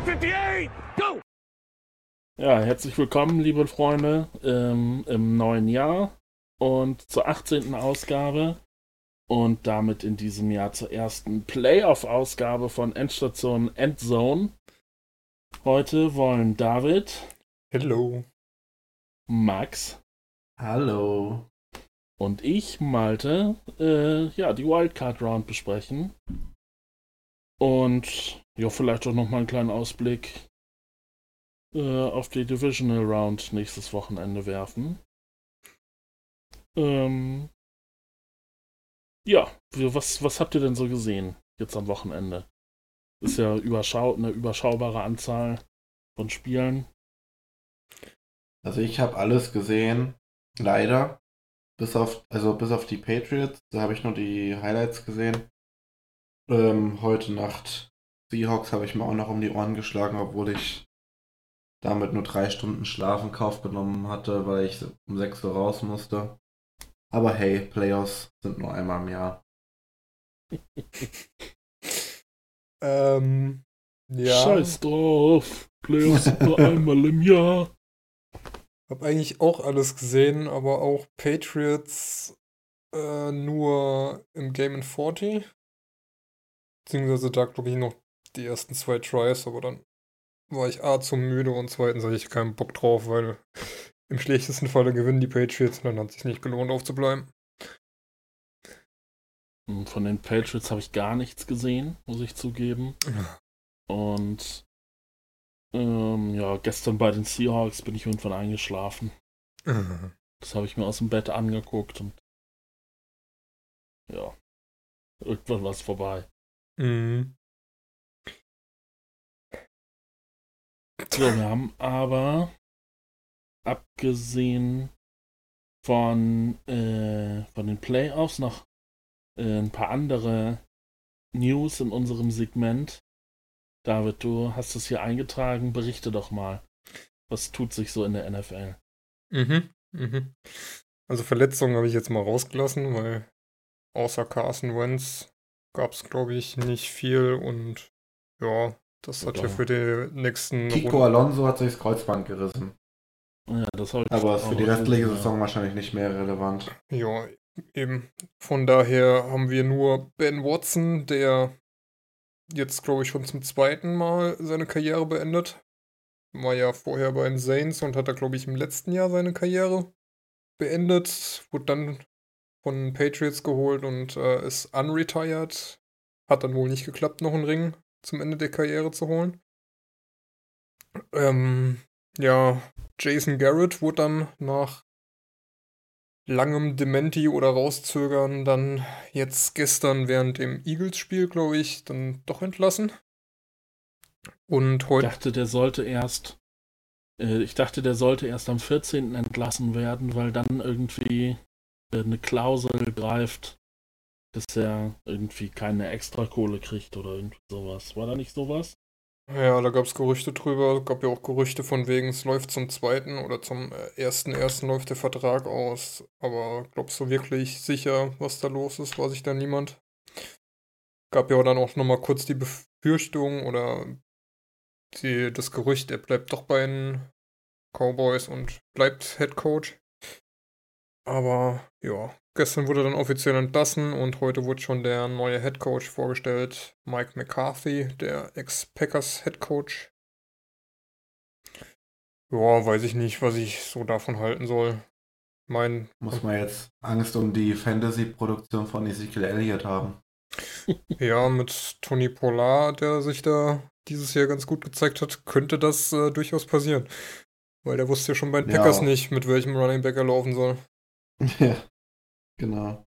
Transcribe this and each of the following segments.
158, go! Ja, herzlich willkommen, liebe Freunde, ähm, im neuen Jahr und zur 18. Ausgabe und damit in diesem Jahr zur ersten Playoff-Ausgabe von Endstation Endzone. Heute wollen David, Hello. Max Hallo. und ich, Malte, äh, ja, die Wildcard Round besprechen. Und ja, vielleicht auch nochmal einen kleinen Ausblick äh, auf die Divisional Round nächstes Wochenende werfen. Ähm, ja, was, was habt ihr denn so gesehen jetzt am Wochenende? Ist ja überschau eine überschaubare Anzahl von Spielen. Also ich habe alles gesehen, leider. Bis auf, also bis auf die Patriots, da habe ich nur die Highlights gesehen. Ähm, heute Nacht Seahawks habe ich mir auch noch um die Ohren geschlagen, obwohl ich damit nur drei Stunden Schlaf in Kauf genommen hatte, weil ich um 6 Uhr raus musste. Aber hey, Playoffs sind nur einmal im Jahr. Ähm, ja. Scheiß drauf. Playoffs sind nur einmal im Jahr. Hab eigentlich auch alles gesehen, aber auch Patriots äh, nur im Game in 40. Beziehungsweise da glaube ich noch die ersten zwei Tries, aber dann war ich A zu müde und zweitens hatte ich keinen Bock drauf, weil im schlechtesten Falle gewinnen die Patriots und dann hat es sich nicht gelohnt aufzubleiben. Von den Patriots habe ich gar nichts gesehen, muss ich zugeben. Und ähm, ja, gestern bei den Seahawks bin ich irgendwann eingeschlafen. Das habe ich mir aus dem Bett angeguckt und ja, irgendwann war es vorbei. Mhm. So, wir haben aber abgesehen von, äh, von den Playoffs noch äh, ein paar andere News in unserem Segment. David, du hast es hier eingetragen, berichte doch mal. Was tut sich so in der NFL? Mhm, mhm. Also Verletzungen habe ich jetzt mal rausgelassen, weil außer Carson Wentz gab es, glaube ich, nicht viel und ja, das hat ja für die nächsten Kiko Alonso hat sich das Kreuzband gerissen. Ja, das ich Aber ist für die restliche ja. Saison wahrscheinlich nicht mehr relevant. Ja, eben. Von daher haben wir nur Ben Watson, der jetzt, glaube ich, schon zum zweiten Mal seine Karriere beendet. War ja vorher bei den Saints und hat da, glaube ich, im letzten Jahr seine Karriere beendet. Wurde dann von den Patriots geholt und äh, ist unretired. Hat dann wohl nicht geklappt, noch einen Ring zum Ende der Karriere zu holen. Ähm, ja, Jason Garrett wurde dann nach langem Dementi oder Rauszögern dann jetzt gestern während dem Eagles-Spiel, glaube ich, dann doch entlassen. Und Ich heute. dachte, der sollte erst. Äh, ich dachte, der sollte erst am 14. entlassen werden, weil dann irgendwie äh, eine Klausel greift, dass er irgendwie keine Extrakohle kriegt oder irgendwie sowas. War da nicht sowas? Ja, da gab es Gerüchte drüber. Gab ja auch Gerüchte von wegen, es läuft zum zweiten oder zum äh, ersten ersten läuft der Vertrag aus. Aber glaubst du wirklich sicher, was da los ist, weiß ich da niemand. Gab ja dann auch nochmal kurz die Befürchtung oder die, das Gerücht, er bleibt doch bei den Cowboys und bleibt Head Coach. Aber ja, gestern wurde dann offiziell entlassen und heute wurde schon der neue Head Coach vorgestellt, Mike McCarthy, der Ex-Packers Head Coach. Ja, weiß ich nicht, was ich so davon halten soll. Mein, Muss man jetzt Angst um die Fantasy-Produktion von Ezekiel Elliott haben. ja, mit Tony Pollard, der sich da dieses Jahr ganz gut gezeigt hat, könnte das äh, durchaus passieren. Weil der wusste ja schon bei den Ja. Packers nicht, mit welchem Running Back er laufen soll. ja, genau.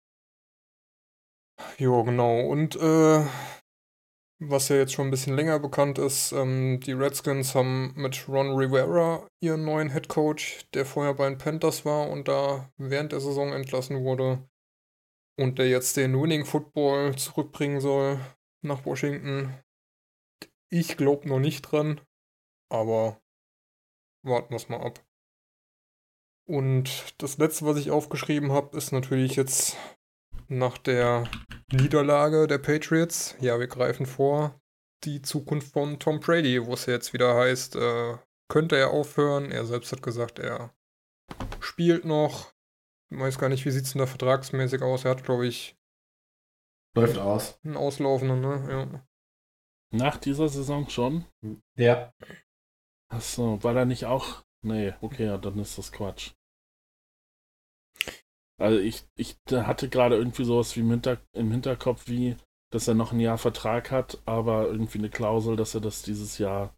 Jo, genau. Und äh, was ja jetzt schon ein bisschen länger bekannt ist, ähm, die Redskins haben mit Ron Rivera ihren neuen Head Coach, der vorher bei den Panthers war und da während der Saison entlassen wurde und der jetzt den Winning Football zurückbringen soll nach Washington. Ich glaube noch nicht dran, aber warten wir es mal ab. Und das letzte, was ich aufgeschrieben habe, ist natürlich jetzt nach der Niederlage der Patriots. Ja, wir greifen vor. die Zukunft von Tom Brady, wo es jetzt wieder heißt, äh, könnte er aufhören. Er selbst hat gesagt, er spielt noch. Ich weiß gar nicht, wie sieht es denn da vertragsmäßig aus? Er hat, glaube ich. Läuft aus. Einen auslaufenden, ne? Ja. Nach dieser Saison schon? Ja. Achso, war da nicht auch. Nee, okay, ja, dann ist das Quatsch. Also ich, ich hatte gerade irgendwie sowas wie im, Hinter im Hinterkopf, wie, dass er noch ein Jahr Vertrag hat, aber irgendwie eine Klausel, dass er das dieses Jahr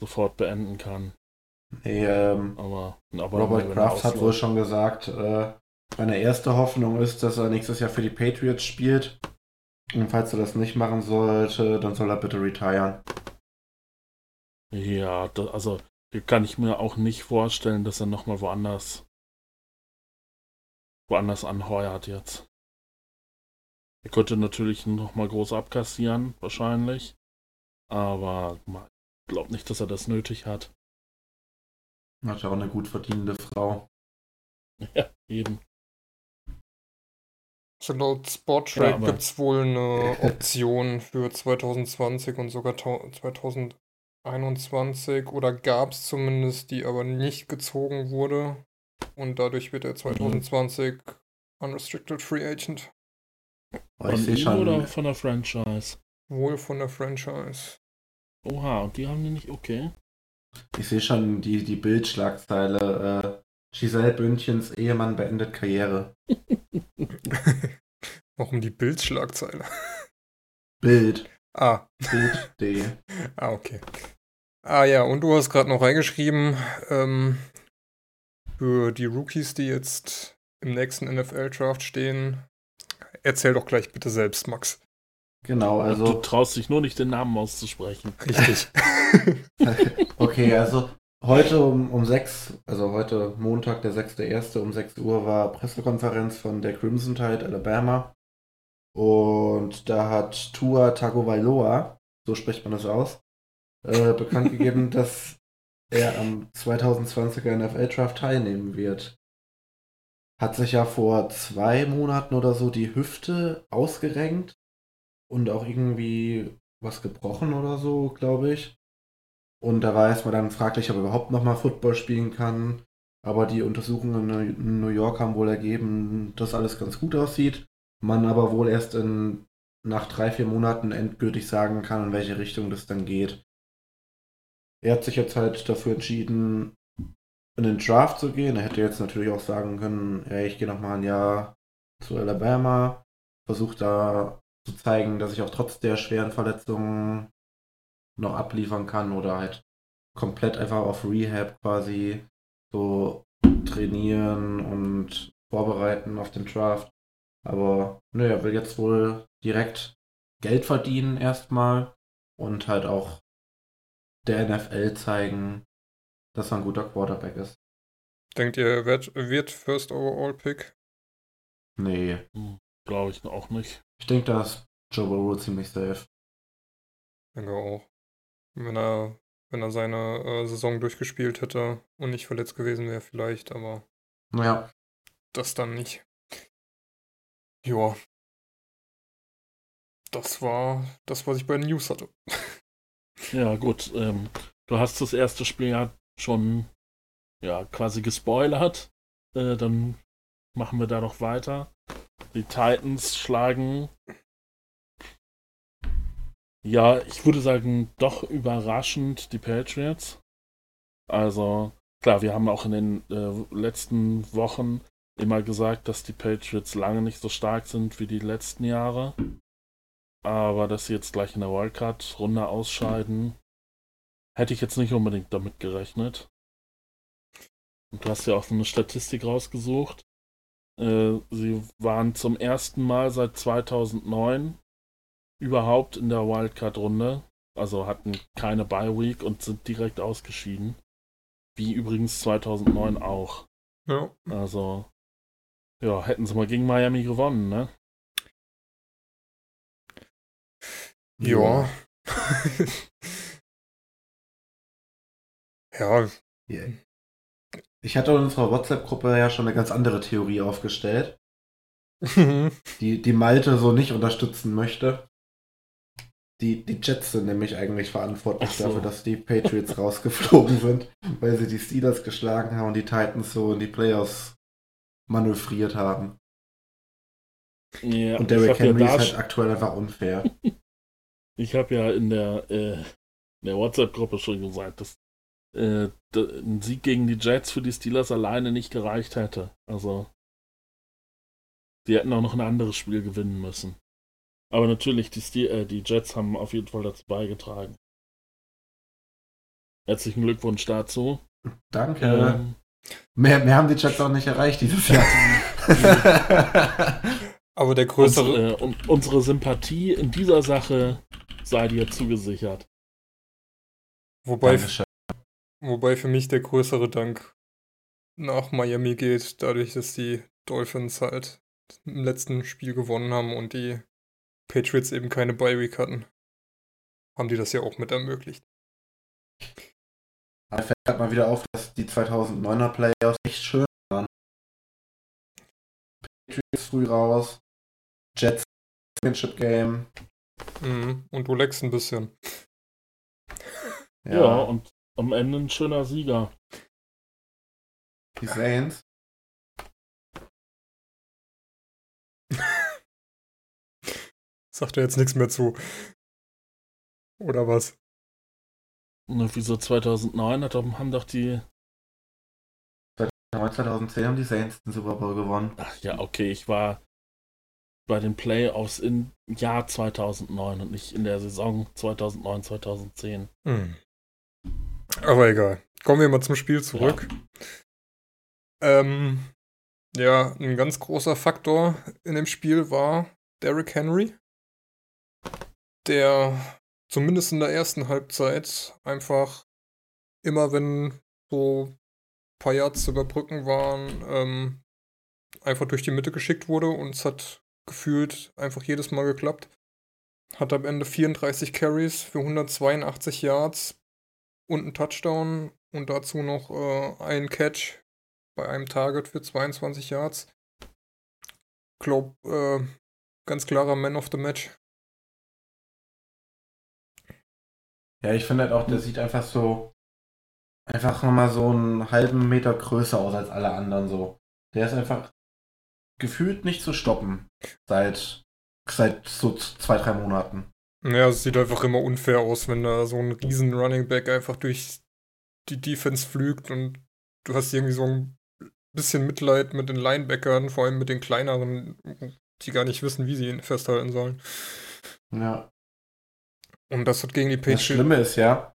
sofort beenden kann. Nee, ähm, aber, aber Robert Kraft hat wohl schon gesagt, äh, meine erste Hoffnung ist, dass er nächstes Jahr für die Patriots spielt. Und falls er das nicht machen sollte, dann soll er bitte retiren. Ja, das, also kann ich mir auch nicht vorstellen, dass er nochmal woanders woanders anheuert jetzt. Er könnte natürlich nochmal groß abkassieren, wahrscheinlich. Aber ich glaube nicht, dass er das nötig hat. Hat ja auch eine gut verdienende Frau. Ja, eben. So laut Sporttrade ja, gibt es wohl eine Option für 2020 und sogar 2021 oder gab es zumindest, die aber nicht gezogen wurde. Und dadurch wird er 2020 mhm. Unrestricted Free Agent. Von ihm schon, oder von der Franchise? Wohl von der Franchise. Oha, und die haben die nicht, okay. Ich sehe schon die, die Bildschlagzeile. Äh, Giselle Bündchens Ehemann beendet Karriere. Warum die Bildschlagzeile? Bild. Ah. Bild D. ah, okay. Ah ja, und du hast gerade noch reingeschrieben, ähm, für die Rookies, die jetzt im nächsten NFL-Draft stehen. Erzähl doch gleich bitte selbst, Max. Genau, also. Du traust dich nur nicht, den Namen auszusprechen. Richtig. okay, also heute um, um 6, also heute Montag, der 6.1. um 6 Uhr war Pressekonferenz von der Crimson Tide Alabama. Und da hat Tua Tagovailoa, so spricht man das aus, äh, bekannt gegeben, dass er am 2020er NFL Draft teilnehmen wird. Hat sich ja vor zwei Monaten oder so die Hüfte ausgerenkt und auch irgendwie was gebrochen oder so, glaube ich. Und da war erstmal dann fraglich, ob er überhaupt nochmal Football spielen kann. Aber die Untersuchungen in New York haben wohl ergeben, dass alles ganz gut aussieht. Man aber wohl erst in, nach drei, vier Monaten endgültig sagen kann, in welche Richtung das dann geht. Er hat sich jetzt halt dafür entschieden, in den Draft zu gehen. Er hätte jetzt natürlich auch sagen können, ja, ich gehe nochmal ein Jahr zu Alabama, versuche da zu zeigen, dass ich auch trotz der schweren Verletzungen noch abliefern kann oder halt komplett einfach auf Rehab quasi so trainieren und vorbereiten auf den Draft. Aber er will jetzt wohl direkt Geld verdienen erstmal und halt auch der NFL zeigen, dass er ein guter Quarterback ist. Denkt ihr, er wird, wird First Overall Pick? Nee. Hm, Glaube ich auch nicht. Ich denke, da ist Joe Burrow ziemlich safe. Ich denke auch. Wenn er, wenn er seine äh, Saison durchgespielt hätte und nicht verletzt gewesen wäre, vielleicht, aber. Naja. Das dann nicht. Joa. Das war das, was ich bei den News hatte. Ja, gut. Ähm, du hast das erste Spiel ja schon ja, quasi gespoilert. Äh, dann machen wir da noch weiter. Die Titans schlagen. Ja, ich würde sagen, doch überraschend die Patriots. Also, klar, wir haben auch in den äh, letzten Wochen immer gesagt, dass die Patriots lange nicht so stark sind wie die letzten Jahre. Aber dass sie jetzt gleich in der Wildcard-Runde ausscheiden, hätte ich jetzt nicht unbedingt damit gerechnet. Und du hast ja auch so eine Statistik rausgesucht. Äh, sie waren zum ersten Mal seit 2009 überhaupt in der Wildcard-Runde. Also hatten keine Bye-Week und sind direkt ausgeschieden. Wie übrigens 2009 auch. Ja. Also, ja, hätten sie mal gegen Miami gewonnen, ne? Ja. ja. Ich hatte in unserer WhatsApp-Gruppe ja schon eine ganz andere Theorie aufgestellt, die, die Malte so nicht unterstützen möchte. Die, die Jets sind nämlich eigentlich verantwortlich so. dafür, dass die Patriots rausgeflogen sind, weil sie die Steelers geschlagen haben und die Titans so in die Playoffs manövriert haben. Ja, Und Derrick ja Henry ist halt aktuell einfach unfair. Ich habe ja in der, äh, in der WhatsApp-Gruppe schon gesagt, dass äh, ein Sieg gegen die Jets für die Steelers alleine nicht gereicht hätte. Also, die hätten auch noch ein anderes Spiel gewinnen müssen. Aber natürlich, die, Ste äh, die Jets haben auf jeden Fall dazu beigetragen. Herzlichen Glückwunsch dazu. Danke. Ähm, Mehr, mehr haben die Jets auch nicht erreicht dieses Jahr. Aber der größere, unsere, äh, und unsere Sympathie in dieser Sache sei dir zugesichert. wobei, wobei für mich der größere Dank nach Miami geht, dadurch, dass die Dolphins halt im letzten Spiel gewonnen haben und die Patriots eben keine Bye Week hatten. Haben die das ja auch mit ermöglicht. Da fällt halt mal wieder auf, dass die 2009er Playoffs echt schön waren. Patriots früh raus, Jets Championship Game. Mhm. Und du leckst ein bisschen. Ja. und am Ende ein schöner Sieger. die Saints. Sagt er jetzt nichts mehr zu. Oder was? Und wieso 2009 hat, haben doch die. 2010 haben die Saints den Super Bowl gewonnen. Ach ja, okay, ich war bei den Playoffs im Jahr 2009 und nicht in der Saison 2009, 2010. Hm. Aber egal. Kommen wir mal zum Spiel zurück. Ähm, ja, ein ganz großer Faktor in dem Spiel war Derrick Henry, der zumindest in der ersten Halbzeit einfach immer, wenn so ein paar Yards zu überbrücken waren, ähm, einfach durch die Mitte geschickt wurde und es hat gefühlt einfach jedes Mal geklappt. Hat am Ende 34 Carries für 182 Yards und einen Touchdown und dazu noch äh, ein Catch bei einem Target für 22 Yards. Glaub, äh, ganz klarer Man of the Match. Ja, ich finde halt auch, der sieht einfach so, einfach nochmal so einen halben Meter größer aus als alle anderen so. Der ist einfach gefühlt nicht zu stoppen. Seit, seit so zwei, drei Monaten. Ja, es sieht einfach immer unfair aus, wenn da so ein riesen Running Back einfach durch die Defense flügt und du hast irgendwie so ein bisschen Mitleid mit den Linebackern, vor allem mit den kleineren, die gar nicht wissen, wie sie ihn festhalten sollen. Ja. Und das hat gegen die Das Patriots. Schlimme ist ja,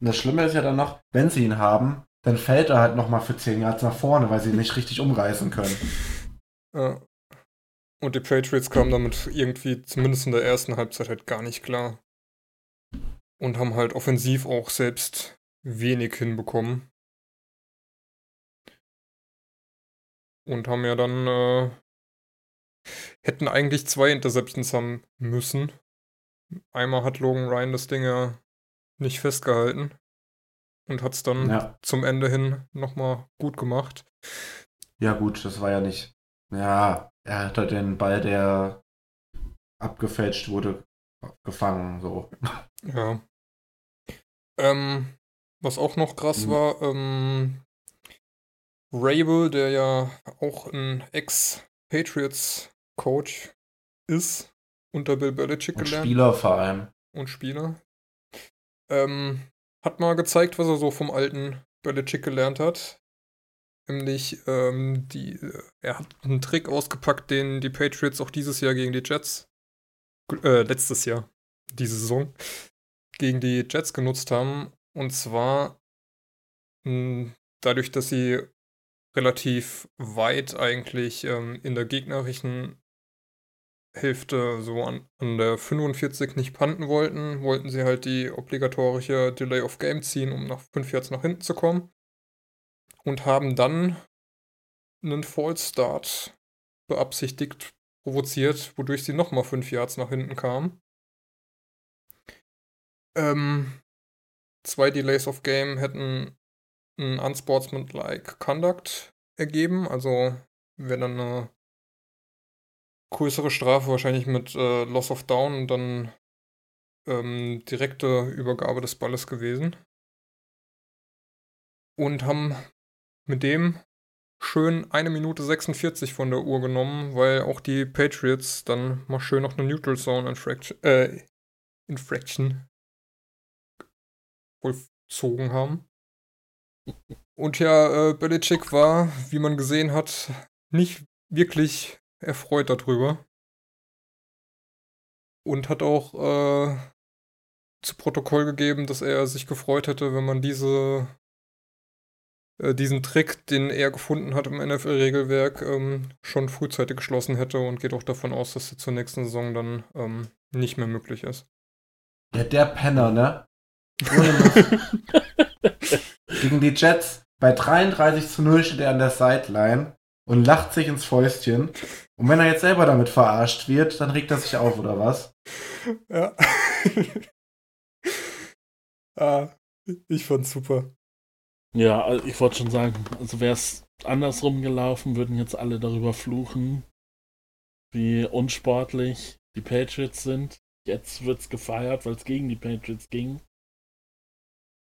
das Schlimme ist ja dann noch, wenn sie ihn haben, dann fällt er halt nochmal für 10 Yards nach vorne, weil sie ihn nicht richtig umreißen können. Ja. Und die Patriots kamen damit irgendwie, zumindest in der ersten Halbzeit, halt gar nicht klar. Und haben halt offensiv auch selbst wenig hinbekommen. Und haben ja dann, äh, hätten eigentlich zwei Interceptions haben müssen. Einmal hat Logan Ryan das Ding ja nicht festgehalten. Und hat es dann Ja. zum Ende hin nochmal gut gemacht. Ja, gut, das war ja nicht. Ja, er hat halt den Ball, der abgefälscht wurde, gefangen, so. Ja. Ähm, was auch noch krass Mhm. war, ähm, Rabel, der ja auch ein Ex-Patriots-Coach ist, unter Bill Belichick Und gelernt Spieler vor allem. und Spieler, ähm, hat mal gezeigt, was er so vom alten Belichick gelernt hat. Nämlich, ähm, die, äh, er hat einen Trick ausgepackt, den die Patriots auch dieses Jahr gegen die Jets, äh, letztes Jahr, diese Saison, gegen die Jets genutzt haben. Und zwar mh, dadurch, dass sie relativ weit eigentlich ähm, in der gegnerischen Hälfte so an, an der 45 nicht panten wollten, wollten sie halt die obligatorische Delay of Game ziehen, um nach 5 Yards nach hinten zu kommen. Und haben dann einen False Start beabsichtigt provoziert, wodurch sie nochmal 5 Yards nach hinten kamen. Ähm, zwei Delays of Game hätten ein unsportsmanlike Conduct ergeben, also wäre dann eine größere Strafe wahrscheinlich mit äh, Loss of Down und dann ähm, direkte Übergabe des Balles gewesen. Und haben mit dem schön eine Minute 46 von der Uhr genommen, weil auch die Patriots dann mal schön noch eine Neutral Zone Infraction, äh, Infraction vollzogen haben. Und ja, äh, Belichick war, wie man gesehen hat, nicht wirklich erfreut darüber. Und hat auch äh, zu Protokoll gegeben, dass er sich gefreut hätte, wenn man diese äh, diesen Trick, den er gefunden hat im NFL-Regelwerk, ähm, schon frühzeitig geschlossen hätte und geht auch davon aus, dass er zur nächsten Saison dann ähm, nicht mehr möglich ist. Ja, der Penner, ne? Gegen die Jets bei 33 zu 0 steht er an der Sideline und lacht sich ins Fäustchen. Und wenn er jetzt selber damit verarscht wird, dann regt er sich auf, oder was? Ja. ah, ich fand's super. Ja, also ich wollte schon sagen, also wäre es andersrum gelaufen, würden jetzt alle darüber fluchen, wie unsportlich die Patriots sind. Jetzt wird's gefeiert, weil es gegen die Patriots ging.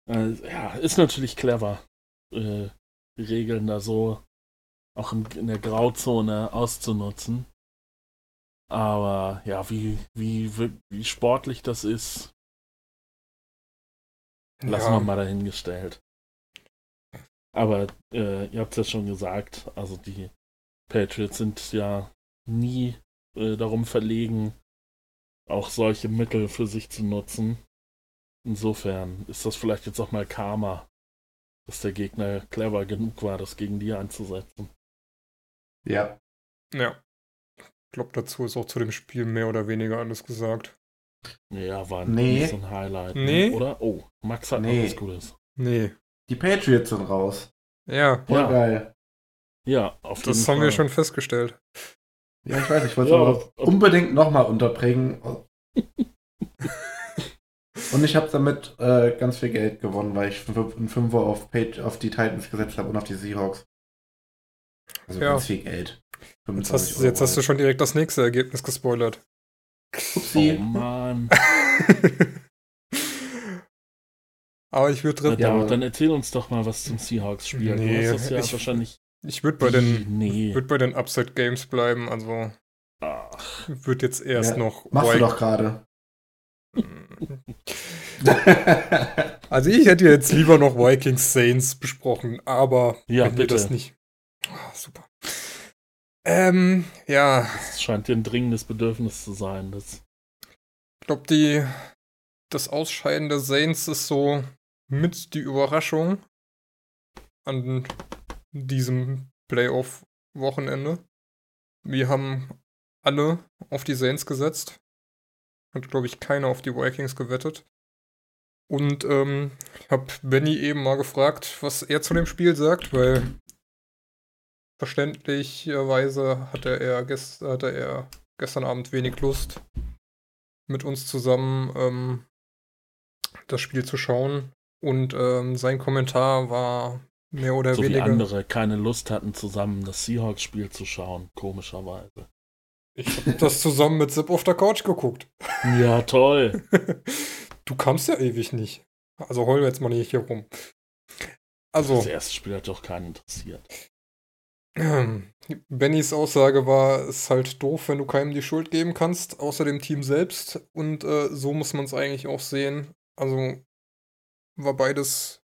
Also, ja, ist natürlich clever, äh, die Regeln da so auch in, in, der Grauzone auszunutzen. Aber ja, wie, wie, wie sportlich das ist, lassen ja. wir mal dahingestellt. Aber äh, ihr habt es ja schon gesagt, also die Patriots sind ja nie äh, darum verlegen, auch solche Mittel für sich zu nutzen. Insofern ist das vielleicht jetzt auch mal Karma, dass der Gegner clever genug war, das gegen die einzusetzen. Ja. Ja. Ich glaube, dazu ist auch zu dem Spiel mehr oder weniger alles gesagt. Ja, war nee. so ein Highlight. Ne? Nee. Oder? Oh, Max hat nee. noch was Gutes. Nee. Die Patriots sind raus. Ja. Voll ja. geil. Ja, auf Das haben Fall. wir schon festgestellt. Ja, ich weiß, ich wollte es ja, unbedingt nochmal unterbringen. und ich habe damit äh, ganz viel Geld gewonnen, weil ich einen Fünfer auf, auf die Titans gesetzt habe und auf die Seahawks. Also ja. ganz viel Geld. Jetzt hast, jetzt hast, du schon direkt das nächste Ergebnis gespoilert. Upsi. Oh Mann. Aber ich würde ja, dann erzähl uns doch mal was zum Seahawks-Spiel. Nee, du hast das ja ich, wahrscheinlich. Ich würde bei den, nee. würd bei den Upside Games bleiben, also wird jetzt erst ja, noch. Machst White. du doch gerade. also ich hätte jetzt lieber noch Vikings Saints besprochen, aber ja, wenn bitte. das nicht. Oh, super. Ähm, ja. Das scheint dir ein dringendes Bedürfnis zu sein. Das ich glaube, die das Ausscheiden der Saints ist so mit die Überraschung an diesem Playoff-Wochenende. Wir haben alle auf die Saints gesetzt. Hat, glaube ich, keiner auf die Vikings gewettet. Und ähm, ich habe Benny eben mal gefragt, was er zu dem Spiel sagt, weil verständlicherweise hatte er, gest hatte er gestern Abend wenig Lust, mit uns zusammen ähm, das Spiel zu schauen. Und ähm, sein Kommentar war mehr oder so weniger. Wie andere keine Lust hatten, zusammen das Seahawks-Spiel zu schauen, komischerweise. Ich habe das zusammen mit Zip auf der Couch geguckt. Ja, toll. du kamst ja ewig nicht. Also heulen wir jetzt mal nicht hier rum. Also. Das erste Spiel hat doch keinen interessiert. Bennys Aussage war, es ist halt doof, wenn du keinem die Schuld geben kannst, außer dem Team selbst. Und äh, so muss man es eigentlich auch sehen. Also war beides,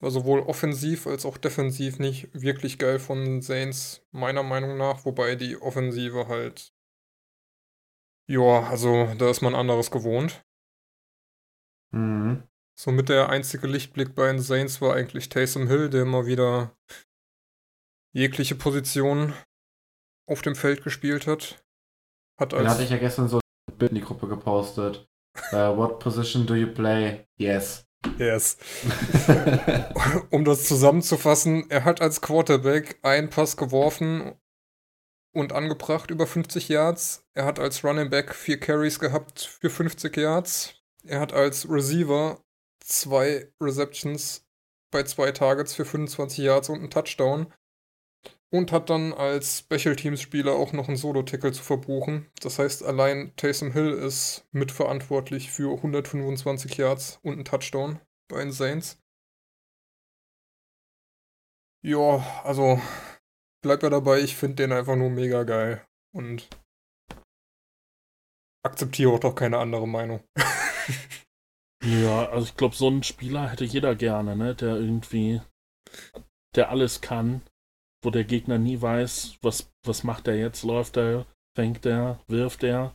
war sowohl offensiv als auch defensiv nicht wirklich geil von Saints, meiner Meinung nach, wobei die Offensive halt, ja, also da ist man anderes gewohnt. Mhm. Somit der einzige Lichtblick bei den Saints war eigentlich Taysom Hill, der mal wieder jegliche Position auf dem Feld gespielt hat. Hat als Den hatte ich ja gestern so ein Bild in die Gruppe gepostet. Uh, what position do you play? Yes. Yes. um das zusammenzufassen, er hat als Quarterback einen Pass geworfen und angebracht über 50 Yards. Er hat als Running Back vier Carries gehabt für 50 Yards. Er hat als Receiver zwei Receptions bei zwei Targets für 25 Yards und einen Touchdown. Und hat dann als Special Teams Spieler auch noch einen Solo-Tackle zu verbuchen. Das heißt, allein Taysom Hill ist mitverantwortlich für 125 Yards und einen Touchdown bei den Saints. Ja, also bleib ja dabei, ich finde den einfach nur mega geil und akzeptiere auch doch keine andere Meinung. ja, also ich glaube, so einen Spieler hätte jeder gerne, ne? Der irgendwie, der alles kann wo der Gegner nie weiß, was, was macht er jetzt, läuft er, fängt er, wirft er.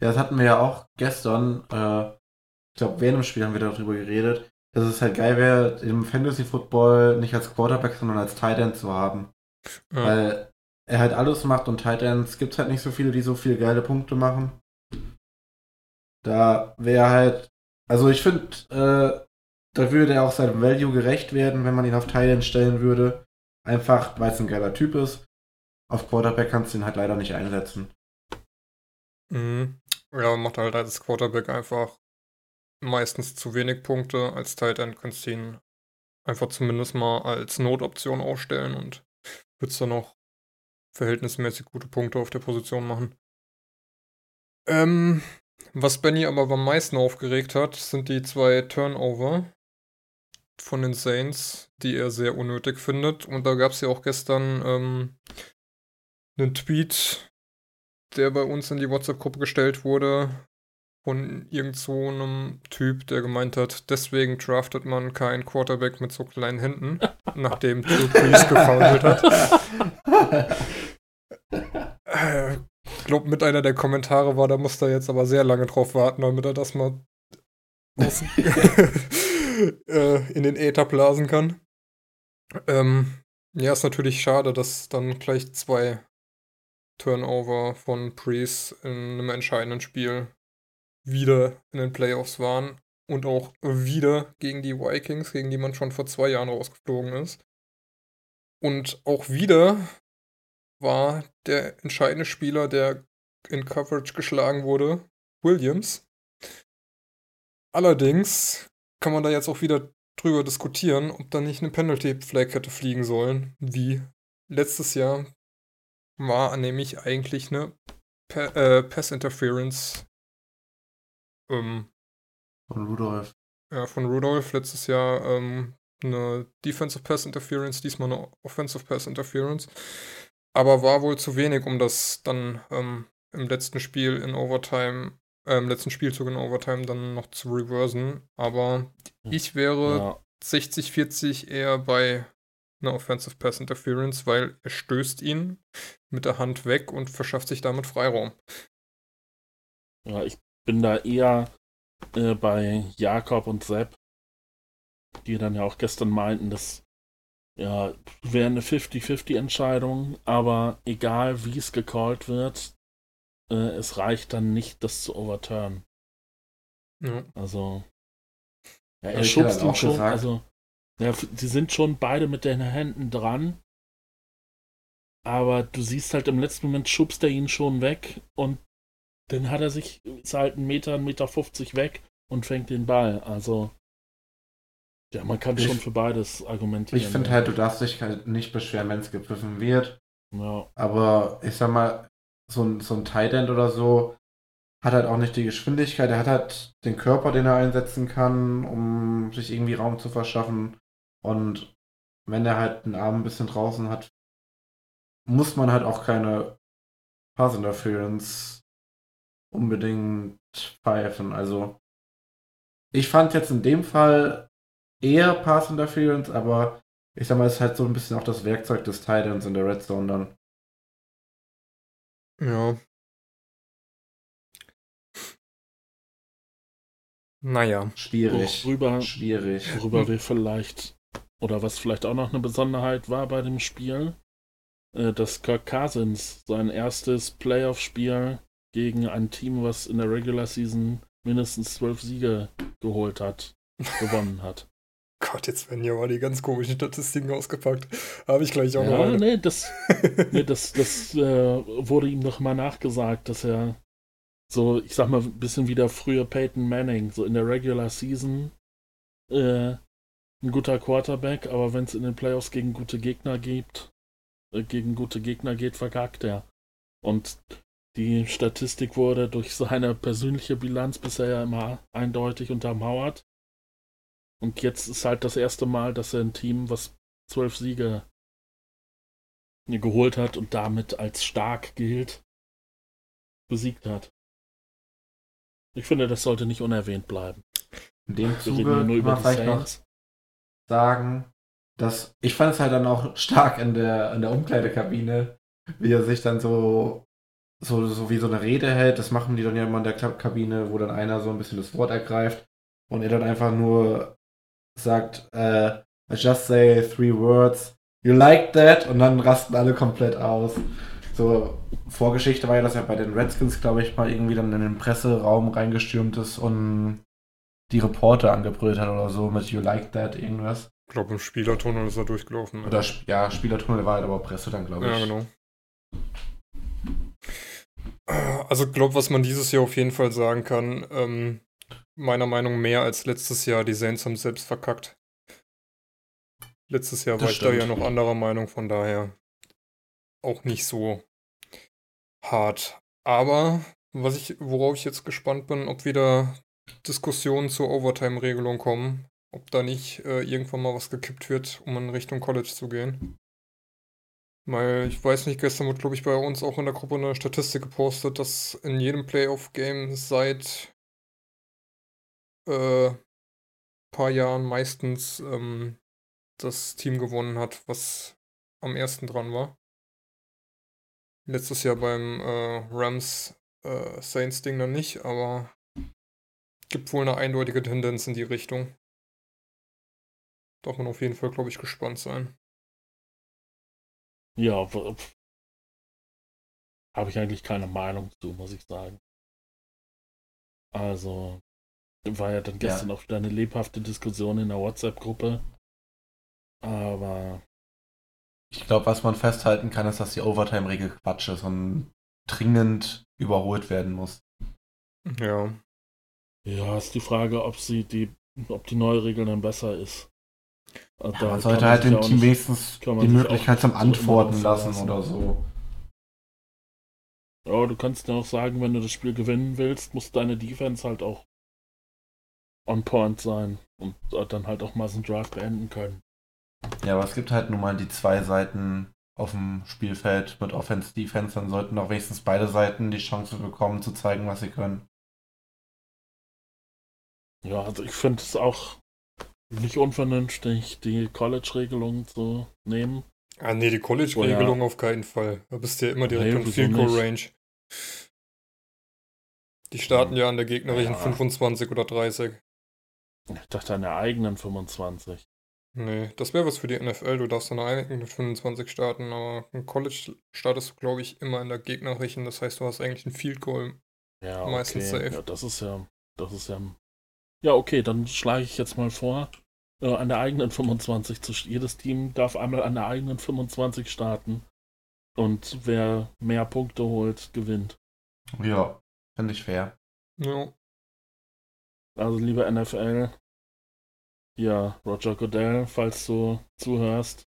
Ja, das hatten wir ja auch gestern, äh, ich glaube, während dem Spiel haben wir darüber geredet, dass es halt geil wäre, im Fantasy Football nicht als Quarterback, sondern als Tight End zu haben. Ja. Weil er halt alles macht und Tight Ends gibt es halt nicht so viele, die so viele geile Punkte machen. Da wäre halt, also ich finde, äh, da würde er auch seinem Value gerecht werden, wenn man ihn auf Tight End stellen würde. Einfach, weil es ein geiler Typ ist. Auf Quarterback kannst du ihn halt leider nicht einsetzen. Mhm. Ja, macht halt als Quarterback einfach meistens zu wenig Punkte. Als Tight End kannst du ihn einfach zumindest mal als Notoption aufstellen und würdest dann noch verhältnismäßig gute Punkte auf der Position machen. Ähm, was Benny aber am meisten aufgeregt hat, sind die zwei Turnover, von den Saints, die er sehr unnötig findet. Und da gab es ja auch gestern ähm, einen Tweet, der bei uns in die WhatsApp-Gruppe gestellt wurde, von irgend so einem Typ, der gemeint hat, deswegen draftet man keinen Quarterback mit so kleinen Händen, nachdem Drew Brees gefoundelt hat. Ich glaube, mit einer der Kommentare war, da musste er jetzt aber sehr lange drauf warten, damit er das mal äh, in den Äther blasen kann. Ähm, ja, ist natürlich schade, dass dann gleich zwei Turnover von Priest in einem entscheidenden Spiel wieder in den Playoffs waren und auch wieder gegen die Vikings, gegen die man schon vor zwei Jahren rausgeflogen ist. Und auch wieder war der entscheidende Spieler, der in Coverage geschlagen wurde, Williams. Allerdings kann man da jetzt auch wieder drüber diskutieren, ob da nicht eine Penalty Flag hätte fliegen sollen, wie letztes Jahr war nämlich eigentlich eine pa äh, Pass Interference ähm, von Rudolph. Ja, von Rudolph letztes Jahr ähm, eine Defensive Pass Interference, diesmal eine Offensive Pass Interference. Aber war wohl zu wenig, um das dann ähm, im letzten Spiel in Overtime im letzten Spielzug in Overtime dann noch zu reversen. Aber hm. ich wäre ja. 60-40 eher bei einer Offensive Pass Interference, weil er stößt ihn mit der Hand weg und verschafft sich damit Freiraum. Ja, ich bin da eher äh, bei Jakob und Sepp, die dann ja auch gestern meinten, dass ja, wäre eine 50-50 Entscheidung, aber egal wie es gecallt wird, äh, es reicht dann nicht, das zu overturn. Ja. Also, ja, er schubst ihn schon, gesagt. also, ja, sie sind schon beide mit den Händen dran, aber du siehst halt im letzten Moment schubst er ihn schon weg und dann hat er sich, ist halt einen Meter, einen Meter 50 weg und fängt den Ball. Also, ja, man kann ich, schon für beides argumentieren. Ich finde halt, du darfst dich halt nicht beschweren, wenn es gepfiffen wird. Ja. Aber ich sag mal, so ein, so ein Tight End oder so hat halt auch nicht die Geschwindigkeit. Er hat halt den Körper, den er einsetzen kann, um sich irgendwie Raum zu verschaffen. Und wenn er halt den Arm ein bisschen draußen hat, muss man halt auch keine Pass Interference unbedingt pfeifen. Also ich fand jetzt in dem Fall eher Pass Interference, aber ich sag mal, es ist halt so ein bisschen auch das Werkzeug des Titans in der Red Zone dann. Ja. Naja. Schwierig. Worüber, Schwierig. Worüber wir vielleicht, oder was vielleicht auch noch eine Besonderheit war bei dem Spiel, äh, dass Kirk Cousins sein erstes Playoff-Spiel gegen ein Team, was in der Regular Season mindestens zwölf Siege geholt hat, gewonnen hat. Gott, jetzt werden ja mal die ganz komischen Statistiken ausgepackt. Habe ich gleich auch ja, noch. Ja, nee, das, nee, das, das äh, wurde ihm doch mal nachgesagt, dass er so, ich sag mal, ein bisschen wie der frühe Peyton Manning, so in der Regular Season äh, ein guter Quarterback, aber wenn es in den Playoffs gegen gute Gegner gibt, äh, gegen gute Gegner geht, verkackt er. Und die Statistik wurde durch seine persönliche Bilanz bisher ja immer eindeutig untermauert. Und jetzt ist halt das erste Mal, dass er ein Team, was zwölf Siege geholt hat und damit als stark gilt, besiegt hat. Ich finde, das sollte nicht unerwähnt bleiben. In dem Wir Zuge nur über vielleicht noch Saints. sagen, dass ich fand es halt dann auch stark in der, in der Umkleidekabine, wie er sich dann so, so, so wie so eine Rede hält. Das machen die dann ja immer in der Kabine, wo dann einer so ein bisschen das Wort ergreift und er dann einfach nur sagt, äh, I just say three words, you like that? Und dann rasten alle komplett aus. So, Vorgeschichte war ja, dass er bei den Redskins, glaube ich, mal irgendwie dann in den Presseraum reingestürmt ist und die Reporter angebrüllt hat oder so mit You like that, irgendwas. Ich glaube, im Spielertunnel ist er durchgelaufen. ne? Oder ja, Spielertunnel war halt aber Presse dann, glaube ich. Ja, genau. Also, glaube, was man dieses Jahr auf jeden Fall sagen kann, ähm, meiner Meinung mehr als letztes Jahr, die Saints haben selbst verkackt. Letztes Jahr Das war ich da ja stimmt. noch anderer Meinung, von daher auch nicht so hart. Aber was ich, worauf ich jetzt gespannt bin, ob wieder Diskussionen zur Overtime-Regelung kommen, ob da nicht äh, irgendwann mal was gekippt wird, um in Richtung College zu gehen. Weil ich weiß nicht, gestern wurde, glaube ich, bei uns auch in der Gruppe eine Statistik gepostet, dass in jedem Playoff-Game seit äh, paar Jahren meistens ähm, das Team gewonnen hat, was am ersten dran war. Letztes Jahr beim äh, Rams äh, Saints Ding dann nicht, aber gibt wohl eine eindeutige Tendenz in die Richtung. Darf man auf jeden Fall, glaube ich, gespannt sein. Ja, habe ich eigentlich keine Meinung zu, muss ich sagen. Also, war ja dann gestern auch wieder eine lebhafte Diskussion in der WhatsApp-Gruppe. Aber Ich glaube, was man festhalten kann, ist, dass die Overtime-Regel Quatsch ist und dringend überholt werden muss. Ja. ja, ist die Frage, ob sie die, ob die neue Regel dann besser ist. Also Ja, da man sollte halt dem Team nicht- wenigstens die Möglichkeit zum Antworten lassen verlassen. oder so. Ja, du kannst ja auch sagen, wenn du das Spiel gewinnen willst, muss deine Defense halt auch on point sein und dann halt auch mal so einen Drive beenden können. Ja, aber es gibt halt nun mal die zwei Seiten auf dem Spielfeld mit Offense, Defense, dann sollten auch wenigstens beide Seiten die Chance bekommen, zu zeigen, was sie können. Ja, also ich finde es auch nicht unvernünftig, die College-Regelung zu nehmen. Ah, nee, die College-Regelung auf keinen Fall. Da bist du ja immer direkt Nee, in Field Goal? Range. Die starten ja an der gegnerischen Ja. 25 oder 30. Ich dachte an der eigenen 25. Nee, das wäre was für die NFL. Du darfst an der eigenen 25 starten, aber im College startest du, glaube ich, immer in der gegnerischen. Das heißt, du hast eigentlich einen Field Goal. Ja, Meistens okay. safe. Ja, das ist ja, das ist ja. Ja, okay, dann schlage ich jetzt mal vor, äh, an der eigenen 25 zu. Jedes Team darf einmal an der eigenen 25 starten. Und wer mehr Punkte holt, gewinnt. Ja, finde ich fair. Ja. Also, liebe NFL, ja, Roger Goodell, falls du zuhörst,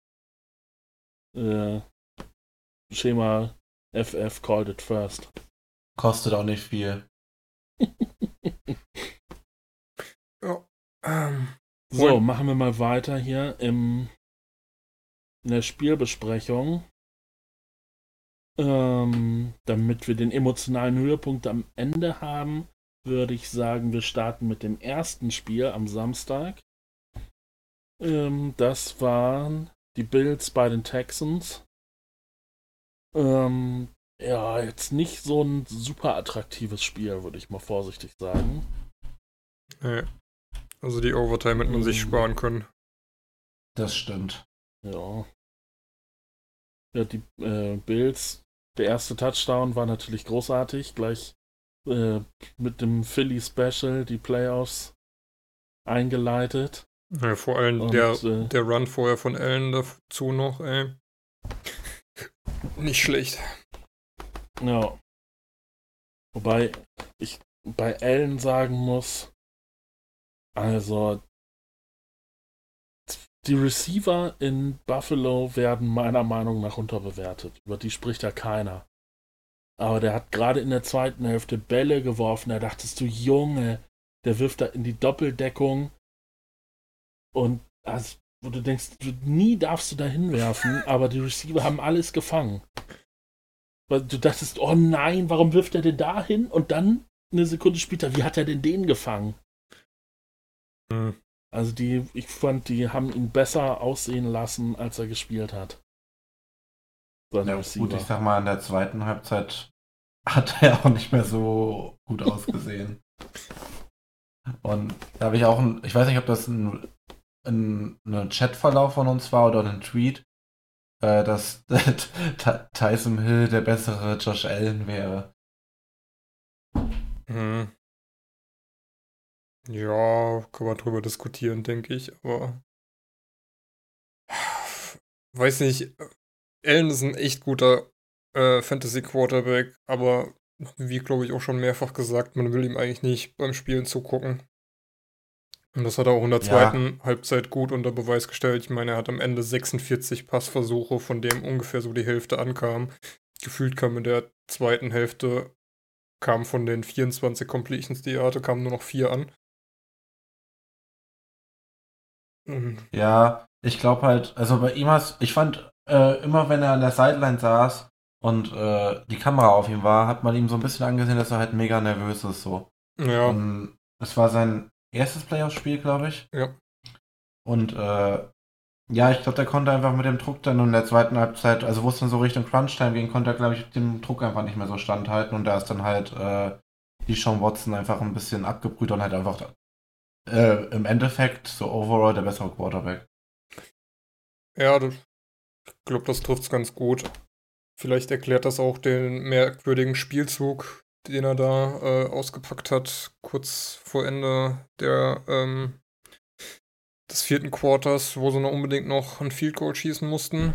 äh, Schema FF called it first. Kostet auch nicht viel. Ja. Ähm, So, machen wir mal weiter hier im, in der Spielbesprechung. Ähm, damit wir den emotionalen Höhepunkt am Ende haben, würde ich sagen, wir starten mit dem ersten Spiel am Samstag. Ähm, das waren die Bills bei den Texans. Ähm, ja, jetzt nicht so ein super attraktives Spiel, würde ich mal vorsichtig sagen. Also die Overtime hätte man sich Mhm. sparen können. Das stimmt. Ja. Ja, die äh, Bills, der erste Touchdown war natürlich großartig. Gleich äh, mit dem Philly Special die Playoffs eingeleitet. Ja, vor allem Und, der, äh, der Run vorher von Allen dazu noch, ey. Nicht schlecht. Ja. Wobei ich bei Allen sagen muss, also die Receiver in Buffalo werden meiner Meinung nach unterbewertet. Über die spricht ja keiner. Aber der hat gerade in der zweiten Hälfte Bälle geworfen. Da dachtest du, Junge, der wirft da in die Doppeldeckung. Und also, wo du denkst, du, nie darfst du da hinwerfen, aber die Receiver haben alles gefangen. Weil du dachtest, oh nein, warum wirft er denn da hin? Und dann, eine Sekunde später, wie hat er denn den gefangen? Mhm. Also die, ich fand, die haben ihn besser aussehen lassen, als er gespielt hat. Ja, gut, ich sag mal, in der zweiten Halbzeit hat er auch nicht mehr so gut ausgesehen. Und da habe ich auch ein, ich weiß nicht, ob das ein, ein, ein Chatverlauf von uns war oder ein Tweet, äh, dass Tyson Hill der bessere Josh Allen wäre. Hm. Ja, kann man drüber diskutieren, denke ich, aber weiß nicht, Allen ist ein echt guter äh, Fantasy Quarterback, aber wie glaube ich auch schon mehrfach gesagt, man will ihm eigentlich nicht beim Spielen zugucken. Und das hat er auch in der zweiten ja. Halbzeit gut unter Beweis gestellt. Ich meine, er hat am Ende 46 Passversuche, von dem ungefähr so die Hälfte ankam. Gefühlt kam in der zweiten Hälfte, kam von den 24 Completions, die er hatte, kamen nur noch vier an. Mhm. Ja, ich glaube halt, also bei ihm hast, ich fand, äh, immer wenn er an der Sideline saß und äh, die Kamera auf ihm war, hat man ihm so ein bisschen angesehen, dass er halt mega nervös ist, so. Ja. Und es war sein erstes Playoff-Spiel, glaube ich. Ja. Und äh, ja, ich glaube, der konnte einfach mit dem Druck dann in der zweiten Halbzeit, also wo es dann so Richtung Crunch-Time ging, konnte er, glaube ich, dem Druck einfach nicht mehr so standhalten und da ist dann halt äh, die Sean Watson einfach ein bisschen abgebrüht und halt einfach äh, im Endeffekt so overall der bessere Quarterback. Ja, ich glaube, das trifft es ganz gut. Vielleicht erklärt das auch den merkwürdigen Spielzug, den er da äh, ausgepackt hat, kurz vor Ende der, ähm, des vierten Quarters, wo sie noch unbedingt noch ein Field Goal schießen mussten.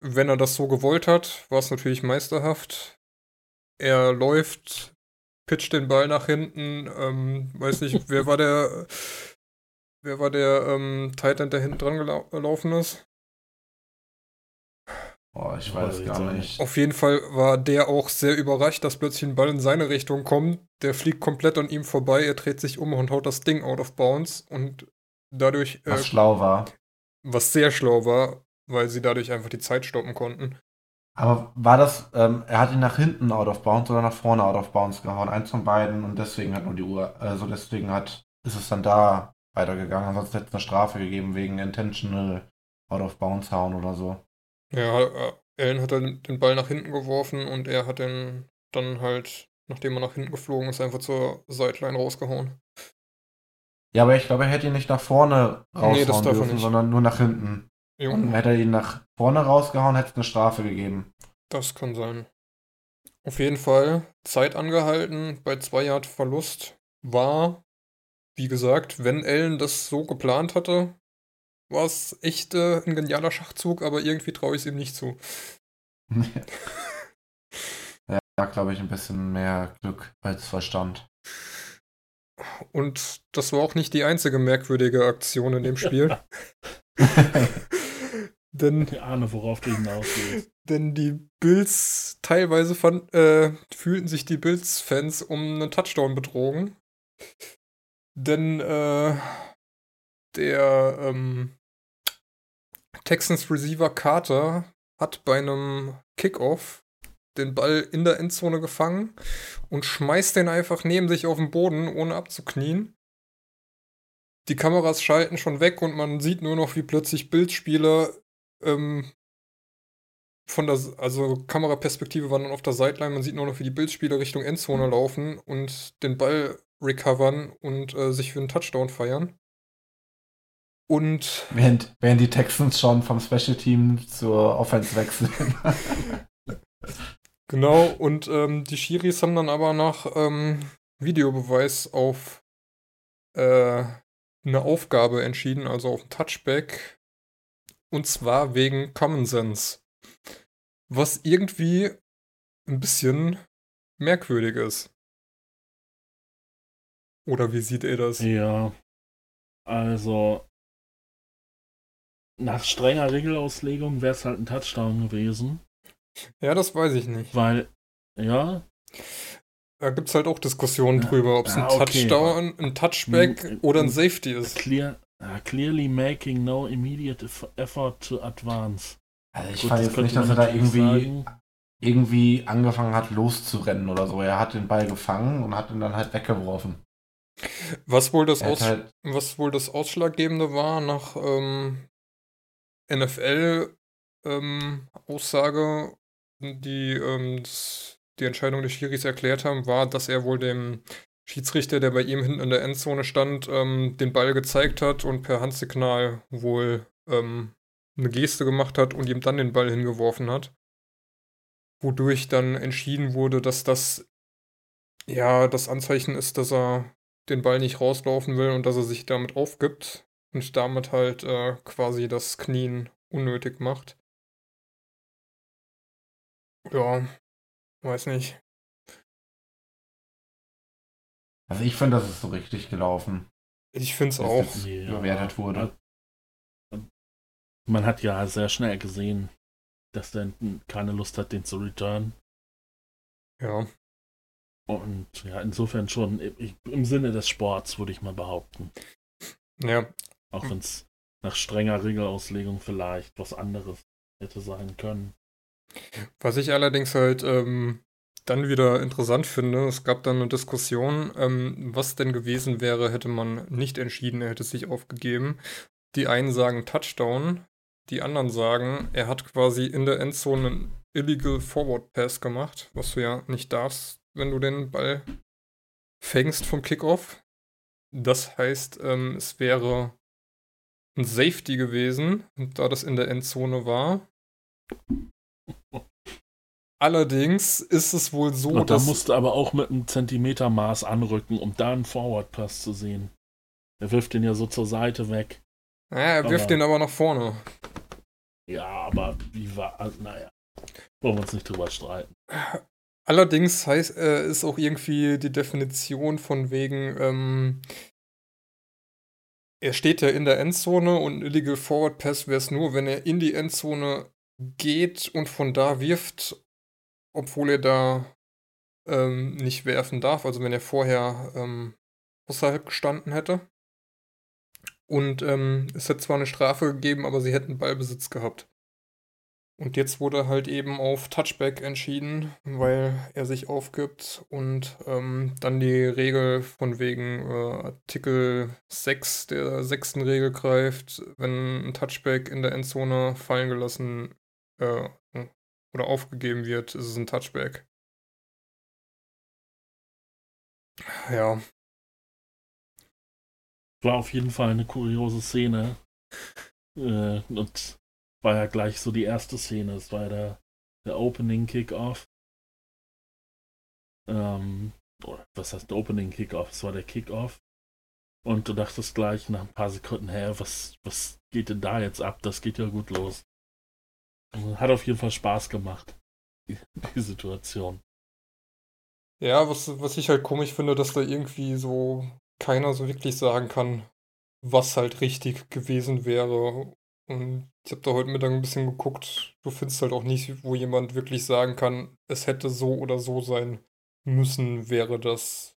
Wenn er das so gewollt hat, war es natürlich meisterhaft. Er läuft pitcht den Ball nach hinten. Ähm, weiß nicht, wer war der, wer war der ähm, Titan, der hinten dran gelaufen ist? Boah, ich weiß oh, gar nicht. Auf jeden Fall war der auch sehr überrascht, dass plötzlich ein Ball in seine Richtung kommt. Der fliegt komplett an ihm vorbei, er dreht sich um und haut das Ding out of bounds und dadurch. Was äh, schlau war. Was sehr schlau war, weil sie dadurch einfach die Zeit stoppen konnten. Aber war das, ähm, er hat ihn nach hinten out of bounds oder nach vorne out of bounds gehauen? Eins von beiden und deswegen hat nur die Uhr, also deswegen hat, ist es dann da weitergegangen. Ansonsten hätte es eine Strafe gegeben wegen intentional out of bounds hauen oder so. Ja, äh, Allen hat dann den Ball nach hinten geworfen und er hat den dann halt, nachdem er nach hinten geflogen ist, einfach zur Sideline rausgehauen. Ja, aber ich glaube, er hätte ihn nicht nach vorne raushauen nee, dürfen, sondern nur nach hinten. Jo. Und hätte er ihn nach vorne rausgehauen, hätte es eine Strafe gegeben. Das kann sein. Auf jeden Fall Zeit angehalten bei zwei Yard Verlust war, wie gesagt, wenn Ellen das so geplant hatte, war es echt äh, ein genialer Schachzug, aber irgendwie traue ich es ihm nicht zu. ja, glaube ich, ein bisschen mehr Glück als Verstand. Und das war auch nicht die einzige merkwürdige Aktion in dem Spiel. Denn, ich ahne, worauf du hinaus willst. Denn die Bills, teilweise fand, äh, fühlten sich die Bills-Fans um einen Touchdown betrogen. Denn äh, der ähm, Texans Receiver Carter hat bei einem Kickoff den Ball in der Endzone gefangen und schmeißt den einfach neben sich auf den Boden, ohne abzuknien. Die Kameras schalten schon weg und man sieht nur noch, wie plötzlich Bildspieler ähm, von der, also Kameraperspektive war dann auf der Sideline, man sieht nur noch, wie die Bildspieler Richtung Endzone laufen und den Ball recovern und äh, sich für einen Touchdown feiern. Und. Während, während die Texans schon vom Special Team zur Offense wechseln. genau, und ähm, die Schiris haben dann aber nach ähm, Videobeweis auf äh, eine Aufgabe entschieden, also auf ein Touchback und zwar wegen Common Sense. Was irgendwie ein bisschen merkwürdig ist. Oder wie sieht ihr das? Ja. Also, nach strenger Regelauslegung wäre es halt ein Touchdown gewesen. Ja, das weiß ich nicht. Weil, ja. Da gibt es halt auch Diskussionen Ja. drüber, ob es Ja, ein okay. Touchdown, ein Touchback Hm, oder ein. Safety ist. Clear, uh, clearly making no immediate eff- effort to advance. Also ich Gut, fand jetzt nicht, dass er da irgendwie, sagen. irgendwie angefangen hat loszurennen oder so. Er hat den Ball gefangen und hat ihn dann halt weggeworfen. Was wohl das, Aus halt, was wohl das Ausschlaggebende war nach ähm, NFL-Aussage, die ähm, die Entscheidung des Schiris erklärt haben, war, dass er wohl dem Schiedsrichter, der bei ihm hinten in der Endzone stand, ähm, den Ball gezeigt hat und per Handsignal wohl ähm, eine Geste gemacht hat und ihm dann den Ball hingeworfen hat. Wodurch dann entschieden wurde, dass das ja das Anzeichen ist, dass er den Ball nicht rauslaufen will und dass er sich damit aufgibt und damit halt äh, quasi das Knien unnötig macht. Ja, weiß nicht. also ich finde, das ist so richtig gelaufen. Ich find's Das auch. ist- Nee, bewertet wurde. Man hat ja sehr schnell gesehen, dass der keine Lust hat, den zu returnen. Ja. Und ja, insofern schon im Sinne des Sports, würde ich mal behaupten. Ja, Auch wenn es nach strenger Regelauslegung vielleicht was anderes hätte sein können. Was ich allerdings halt ähm, dann wieder interessant finde, es gab dann eine Diskussion, ähm, was denn gewesen wäre, hätte man nicht entschieden, er hätte sich aufgegeben. Die einen sagen Touchdown, die anderen sagen, er hat quasi in der Endzone einen Illegal Forward Pass gemacht, was du ja nicht darfst, wenn du den Ball fängst vom Kickoff. Das heißt, ähm, es wäre ein Safety gewesen, da das in der Endzone war. Allerdings ist es wohl so, Und da dass. musste aber auch mit einem Zentimetermaß anrücken, um da einen Forward Pass zu sehen. Er wirft den ja so zur Seite weg. Ja, er wirft aber- den aber nach vorne. Ja, aber wie war. Also, naja. Wollen wir uns nicht drüber streiten. Allerdings heißt, äh, ist auch irgendwie die Definition von wegen, ähm, er steht ja in der Endzone und Illegal Forward Pass wäre es nur, wenn er in die Endzone geht und von da wirft, obwohl er da ähm, nicht werfen darf, also wenn er vorher ähm, außerhalb gestanden hätte. Und ähm, es hätte zwar eine Strafe gegeben, aber sie hätten Ballbesitz gehabt. Und jetzt wurde halt eben auf Touchback entschieden, weil er sich aufgibt und ähm, dann die Regel von wegen äh, Artikel 6 der sechsten Regel greift, wenn ein Touchback in der Endzone fallen gelassen äh, oder aufgegeben wird, ist es ein Touchback. Ja, War auf jeden Fall eine kuriose Szene. Äh, und war ja gleich so die erste Szene. Es war ja der, der Opening Kickoff. Ähm, was heißt Opening Kickoff? Es war der Kickoff. Und du dachtest gleich nach ein paar Sekunden, hä, was, was geht denn da jetzt ab? Das geht ja gut los. Also, Hat auf jeden Fall Spaß gemacht, die, die Situation. Ja, was, was ich halt komisch finde, dass da irgendwie so keiner so wirklich sagen kann, was halt richtig gewesen wäre. Und ich habe da heute Mittag ein bisschen geguckt. Du findest halt auch nicht, wo jemand wirklich sagen kann, es hätte so oder so sein müssen, wäre das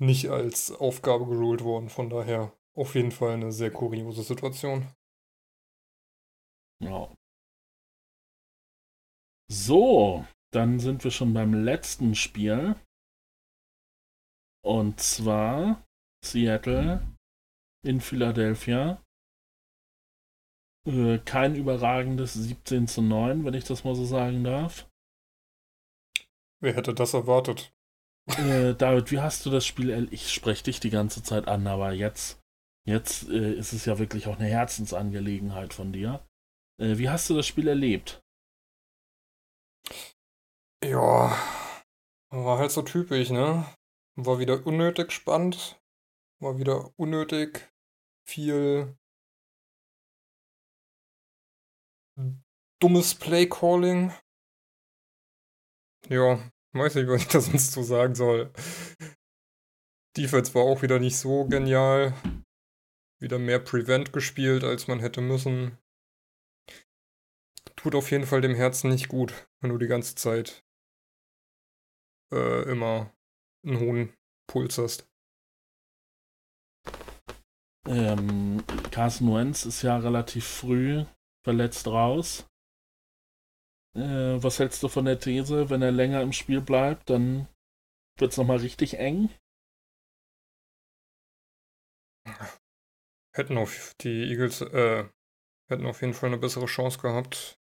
nicht als Aufgabe geruled worden. Von daher auf jeden Fall eine sehr kuriose Situation. Ja. So, dann sind wir schon beim letzten Spiel. Und zwar Seattle in Philadelphia. Äh, kein überragendes 17 zu 9, wenn ich das mal so sagen darf. Wer hätte das erwartet? Äh, David, wie hast du das Spiel? Ich spreche dich die ganze Zeit an, aber jetzt, jetzt äh, ist es ja wirklich auch eine Herzensangelegenheit von dir. Äh, wie hast du das Spiel erlebt? Ja, war halt so typisch, ne? War wieder unnötig spannend, war wieder unnötig viel dummes Play-Calling. Ja, weiß nicht, was ich da sonst zu sagen soll. Defense war auch wieder nicht so genial. wieder mehr Prevent gespielt, als man hätte müssen. Tut auf jeden Fall dem Herzen nicht gut, wenn du die ganze Zeit äh, immer einen hohen Puls hast. Ähm, Carson Wentz ist ja relativ früh verletzt raus. Äh, was hältst du von der These, wenn er länger im Spiel bleibt, dann wird es nochmal richtig eng? Hätten auf die Eagles, äh, hätten auf jeden Fall eine bessere Chance gehabt.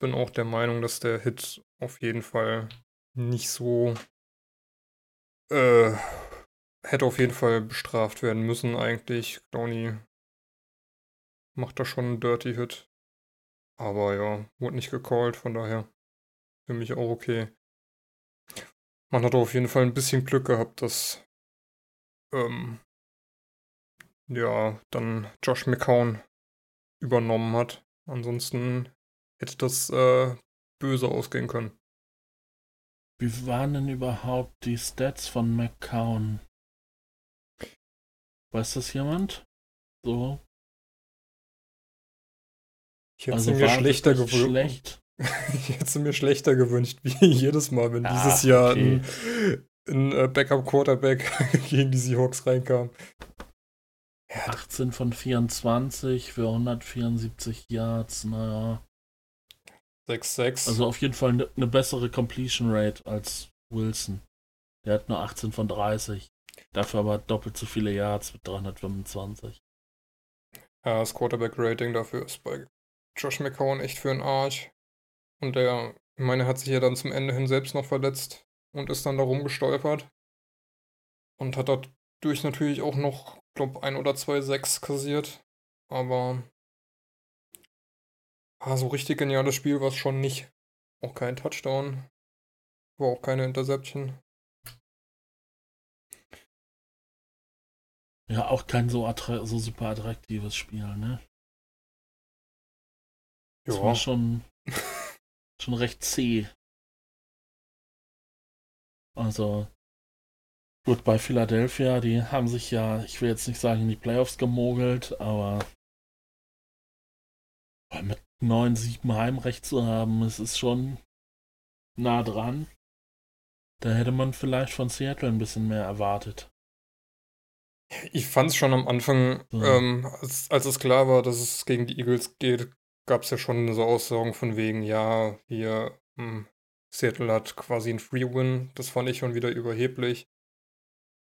Bin auch der Meinung, dass der Hit auf jeden Fall nicht so äh, hätte auf jeden Fall bestraft werden müssen eigentlich. Clowny macht da schon einen Dirty Hit. Aber ja, wurde nicht gecallt, von daher für mich auch okay. Man hat auf jeden Fall ein bisschen Glück gehabt, dass ähm, ja, dann Josh McCown übernommen hat. Ansonsten hätte das äh, böse ausgehen können. Wie waren denn überhaupt die Stats von McCown? Weiß das jemand? So. Ich hätte also mir schlechter gewünscht. Schlecht. ich hätte mir schlechter gewünscht, wie jedes Mal, wenn ah, dieses Jahr okay. ein, ein äh, Backup-Quarterback gegen die Seahawks reinkam. 18 von 24 für 174 Yards, naja. 6-6. Also auf jeden Fall eine ne bessere Completion Rate als Wilson. Der hat nur 18 von 30. Dafür aber doppelt so viele Yards mit 325. Ja, das Quarterback-Rating dafür ist bei Josh McCown echt für einen Arsch. Und der, ich meine, hat sich ja dann zum Ende hin selbst noch verletzt und ist dann da rumgestolpert. Und hat dadurch natürlich auch noch, glaube ein oder zwei Sechs kassiert. Aber ah, so richtig geniales Spiel war es schon nicht. Auch kein Touchdown. War auch keine Interception. Ja, auch kein so, so super attraktives Spiel, ne? Ja. Das war schon, schon recht zäh. Also, gut, bei Philadelphia, die haben sich ja, ich will jetzt nicht sagen, in die Playoffs gemogelt, aber mit 9-7 Heimrecht zu haben, es ist schon nah dran. Da hätte man vielleicht von Seattle ein bisschen mehr erwartet. Ich fand es schon am Anfang, so. ähm, als, als es klar war, dass es gegen die Eagles geht, gab es ja schon so Aussagen von wegen, ja, hier, hm, Seattle hat quasi einen Free-Win. Das fand ich schon wieder überheblich,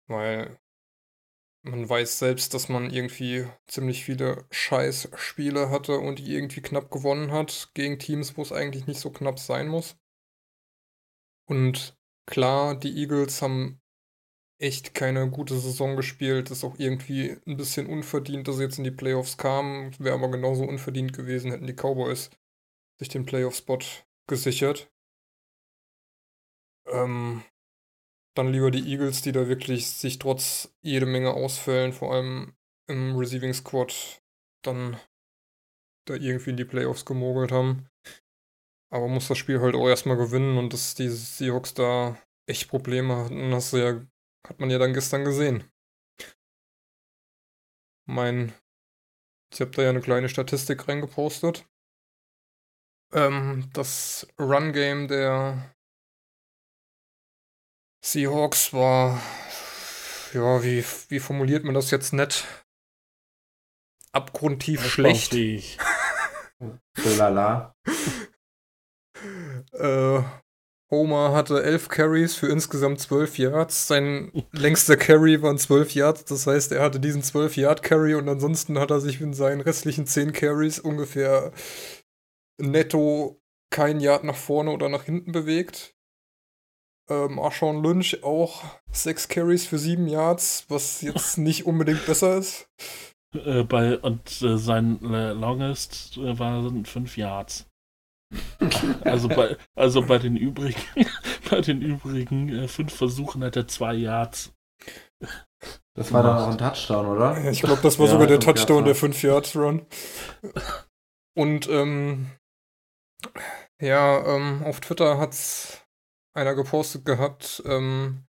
weil man weiß selbst, dass man irgendwie ziemlich viele Scheiß-Spiele hatte und die irgendwie knapp gewonnen hat gegen Teams, wo es eigentlich nicht so knapp sein muss. Und klar, die Eagles haben echt keine gute Saison gespielt. Ist auch irgendwie ein bisschen unverdient, dass sie jetzt in die Playoffs kamen. Wäre aber genauso unverdient gewesen, hätten die Cowboys sich den Playoff-Spot gesichert. Ähm, dann lieber die Eagles, die da wirklich sich trotz jede Menge Ausfällen, vor allem im Receiving Squad, dann da irgendwie in die Playoffs gemogelt haben. Aber muss das Spiel halt auch erstmal gewinnen und dass die Seahawks da echt Probleme hatten, hast du ja hat man ja dann gestern gesehen. Mein, ich habe da ja eine kleine Statistik reingepostet. Ähm, das Run-Game der Seahawks war, ja, wie, wie formuliert man das jetzt nett? Abgrundtief schlecht. Lala. äh, Homer hatte elf Carries für insgesamt zwölf Yards. Sein längster Carry waren zwölf Yards. Das heißt, er hatte diesen zwölf Yard Carry und ansonsten hat er sich in seinen restlichen zehn Carries ungefähr netto kein Yard nach vorne oder nach hinten bewegt. Ähm, Arshawn Lynch auch sechs Carries für sieben Yards, was jetzt nicht unbedingt besser ist. Äh, bei, und äh, sein äh, Longest äh, waren fünf Yards. Also bei, also bei den übrigen, bei den übrigen äh, fünf Versuchen hat er zwei Yards. Das war dann auch ein Touchdown, oder? Ich glaube, das war ja, sogar der Touchdown, der 5 Yards Run. Und ähm, ja, ähm, auf Twitter hat's einer gepostet gehabt, ähm,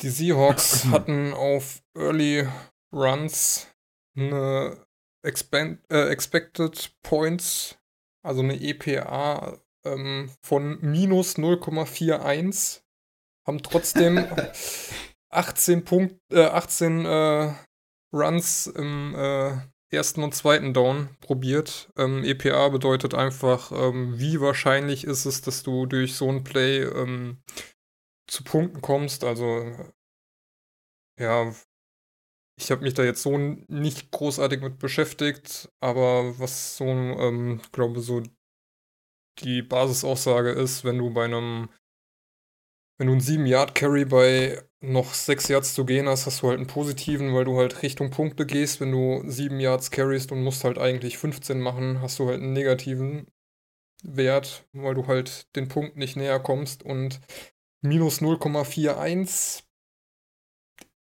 Die Seahawks hatten auf Early Runs eine Expand, äh, Expected Points, also eine EPA ähm, von minus 0,41, haben trotzdem 18 Punkt, äh, 18 äh, Runs im äh, ersten und zweiten Down probiert. Ähm, EPA bedeutet einfach, ähm, wie wahrscheinlich ist es, dass du durch so ein Play ähm, zu Punkten kommst. Also ja, ich habe mich da jetzt so nicht großartig mit beschäftigt, aber was so, ähm, glaube so die Basisaussage ist, wenn du bei einem, wenn du einen 7-Yard-Carry bei noch 6 Yards zu gehen hast, hast du halt einen positiven, weil du halt Richtung Punkte gehst. Wenn du 7 Yards carryst und musst halt eigentlich 15 machen, hast du halt einen negativen Wert, weil du halt den Punkt nicht näher kommst und minus 0,41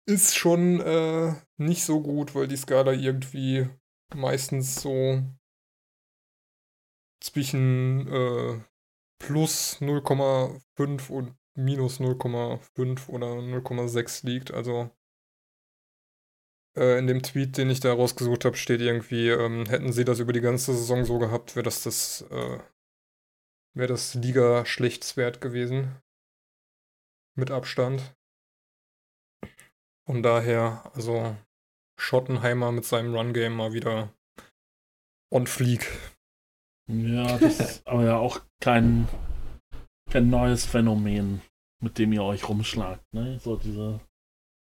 ist schon äh, nicht so gut, weil die Skala irgendwie meistens so zwischen äh, plus 0,5 und minus 0,5 oder 0,6 liegt. Also äh, in dem Tweet, den ich da rausgesucht habe, steht irgendwie, ähm, hätten sie das über die ganze Saison so gehabt, wäre das das, äh, wäre das Liga-Schlechtswert gewesen. Mit Abstand. Von daher, also Schottenheimer mit seinem Run-Game mal wieder on fleek. Ja, das ist aber ja auch kein, kein neues Phänomen, mit dem ihr euch rumschlagt, ne? So dieser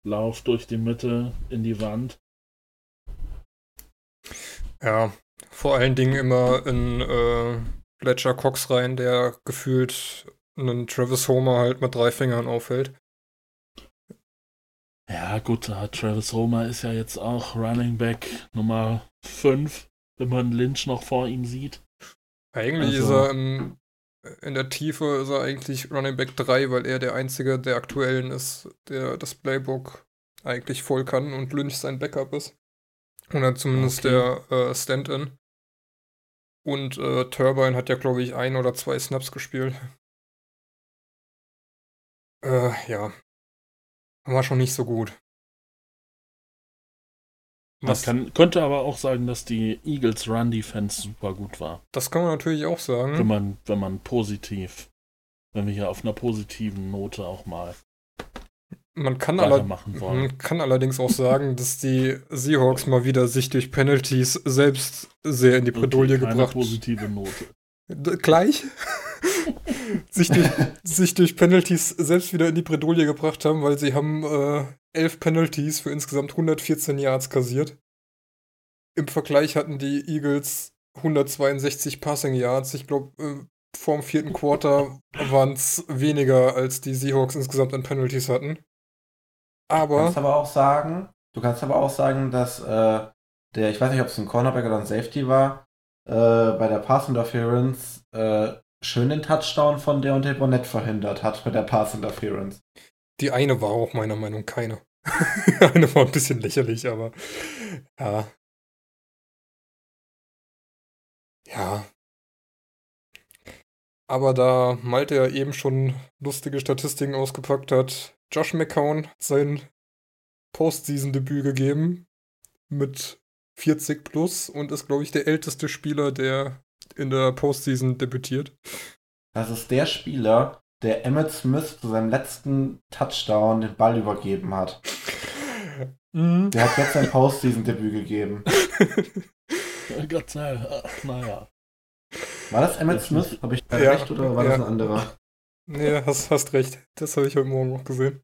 Lauf durch die Mitte in die Wand. Ja, vor allen Dingen immer in äh, Fletcher Cox rein, der gefühlt einen Travis Homer halt mit drei Fingern aufhält. Ja, gut, Travis Homer ist ja jetzt auch Running Back Nummer 5, wenn man Lynch noch vor ihm sieht. Eigentlich also, ist er im, in der Tiefe ist er eigentlich Running Back 3, weil er der einzige der aktuellen ist, der das Playbook eigentlich voll kann und Lynch sein Backup ist. Oder zumindest okay. der äh, Stand-in. Und äh, Turbine hat ja, glaube ich, ein oder zwei Snaps gespielt. Äh, ja, war schon nicht so gut. Man kann, könnte aber auch sagen, dass die Eagles Run Defense super gut war. Das kann man natürlich auch sagen. Wenn man, wenn man positiv, wenn wir hier auf einer positiven Note auch mal man kann, man kann allerdings auch sagen, dass die Seahawks mal wieder sich durch Penalties selbst sehr in die Bredouille okay, gebracht. haben. positive Note. Gleich? sich, durch, sich durch Penalties selbst wieder in die Bredouille gebracht haben, weil sie haben äh, elf Penalties für insgesamt 114 Yards kassiert. Im Vergleich hatten die Eagles 162 Passing Yards. Ich glaube, äh, dem vierten Quarter waren es weniger, als die Seahawks insgesamt an Penalties hatten. Aber. Du kannst aber auch sagen, du kannst aber auch sagen, dass äh, der, ich weiß nicht, ob es ein Cornerback oder ein Safety war, äh, bei der Pass Interference äh, schön den Touchdown von der Bonnet verhindert hat mit der Pass Interference. Die eine war auch meiner Meinung nach keine. eine war ein bisschen lächerlich, aber ja. Ja. Aber da Malte ja eben schon lustige Statistiken ausgepackt hat, Josh McCown hat sein Postseason-Debüt gegeben mit 40 plus und ist, glaube ich, der älteste Spieler, der in der Postseason debütiert. Das ist der Spieler, der Emmett Smith zu seinem letzten Touchdown den Ball übergeben hat. Mhm. Der hat jetzt sein Postseason-Debüt gegeben. Gott sei naja. War das Emmett Smith? Habe ich da ja, recht oder war ja. das ein anderer? Nee, hast, hast recht. Das habe ich heute Morgen noch gesehen.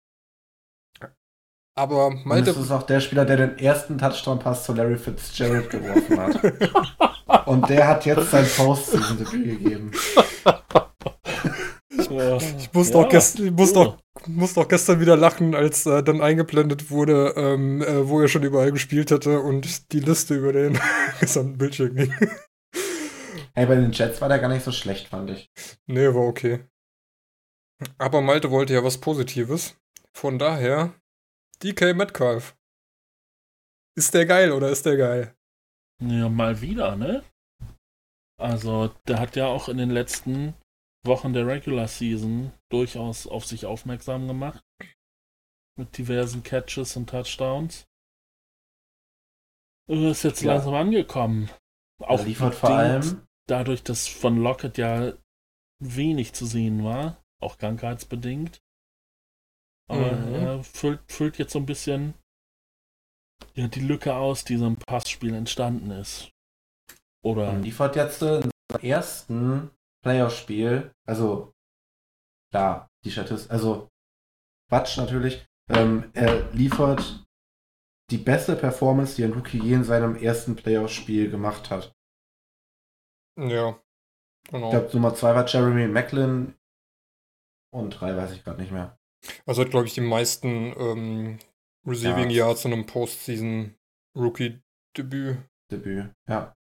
Aber Malte. Und das ist auch der Spieler, der den ersten Touchdown-Pass zu Larry Fitzgerald geworfen hat. Und der hat jetzt sein Postseason-Debüt gegeben. Ich, ich muss, ja, doch, gest, ich muss, doch, muss doch gestern wieder lachen, als äh, dann eingeblendet wurde, ähm, äh, wo er schon überall gespielt hatte und die Liste über den gesamten Bildschirm ging. Hey, bei den Jets war der gar nicht so schlecht, fand ich. Nee, war okay. Aber Malte wollte ja was Positives. Von daher DK Metcalf. Ist der geil oder ist der geil? Ja, mal wieder, ne? Also, der hat ja auch in den letzten Wochen der Regular Season durchaus auf sich aufmerksam gemacht. mit diversen Catches und Touchdowns. Ist jetzt Ja. langsam angekommen. Auch Er liefert vor bedingt allem, dadurch, dass von Lockett ja wenig zu sehen war, auch krankheitsbedingt. Aber Mhm. er füllt, füllt jetzt so ein bisschen ja, die Lücke aus, die so im Passspiel entstanden ist. Oder und liefert jetzt in seinem ersten Playoff-Spiel, also klar, die Statistik, also Quatsch natürlich, ähm, er liefert die beste Performance, die ein Rookie je in seinem ersten Playoff-Spiel gemacht hat. Ja. Genau. Ich glaube, Nummer zwei war Jeremy Macklin und drei weiß ich gerade nicht mehr. Also hat, glaube ich, die meisten ähm, Receiving Ja. Yards in einem Postseason-Rookie-Debüt. Debüt, ja.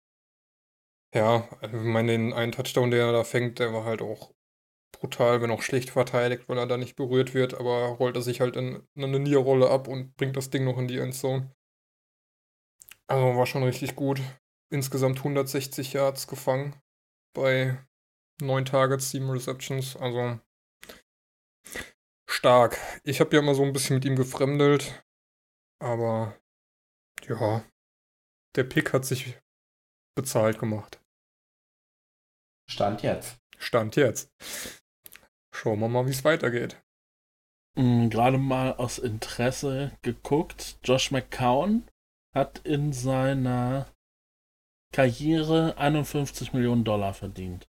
Ja, ich meine, den einen Touchdown, der er da fängt, der war halt auch brutal, wenn auch schlecht verteidigt, weil er da nicht berührt wird, aber rollt er sich halt in, in eine Nierrolle ab und bringt das Ding noch in die Endzone. Also war schon richtig gut. Insgesamt 160 Yards gefangen bei 9 Targets, 7 Receptions, also stark. Ich habe ja immer so ein bisschen mit ihm gefremdelt, aber ja, der Pick hat sich bezahlt gemacht. Stand jetzt. Stand jetzt. Schauen wir mal, wie es weitergeht. mh, gerade mal aus Interesse geguckt. Josh McCown hat in seiner Karriere 51 Millionen Dollar verdient.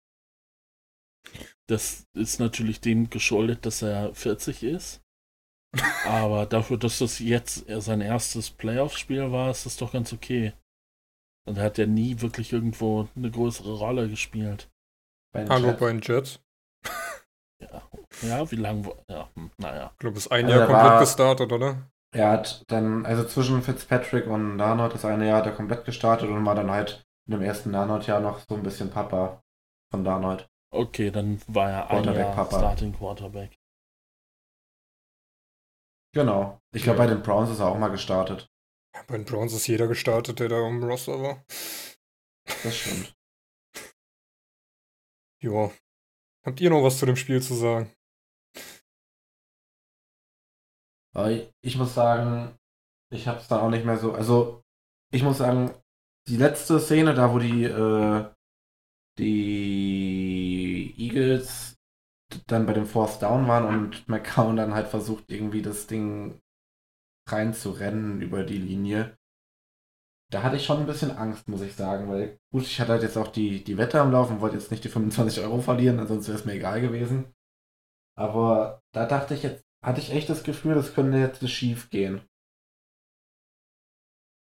Das ist natürlich dem geschuldet, dass er 40 ist. Aber dafür, dass das jetzt sein erstes Playoff-Spiel war, ist das doch ganz okay. Und er hat ja nie wirklich irgendwo eine größere Rolle gespielt. Bei Hallo Jets. bei den Jets. Ja, wie lange? Ja, hm, naja. Ich glaube, es ist ein Also Jahr komplett war- gestartet, oder? Er hat dann, also zwischen Fitzpatrick und Darnold, das eine Jahr hat er komplett gestartet und war dann halt in dem ersten Darnold-Jahr noch so ein bisschen Papa von Darnold. Okay, dann war er ein Quarterback, Jahr Papa. Starting Quarterback. Genau. Ich glaube, bei den Browns ist er auch mal gestartet. Ja, bei den Browns ist jeder gestartet, der da im Roster war. Das stimmt. Jo. Habt ihr noch was zu dem Spiel zu sagen? Aber ich- ich muss sagen, ich habe es dann auch nicht mehr so. Also, ich muss sagen, die letzte Szene, da wo die, äh, die Eagles dann bei dem Fourth Down waren und McCown dann halt versucht, irgendwie das Ding reinzurennen über die Linie. Da hatte ich schon ein bisschen Angst, muss ich sagen, weil gut, ich hatte halt jetzt auch die, die Wette am Laufen, wollte jetzt nicht die 25 Euro verlieren, ansonsten wäre es mir egal gewesen. Aber da dachte ich jetzt, hatte ich echt das Gefühl, das könnte jetzt schief gehen.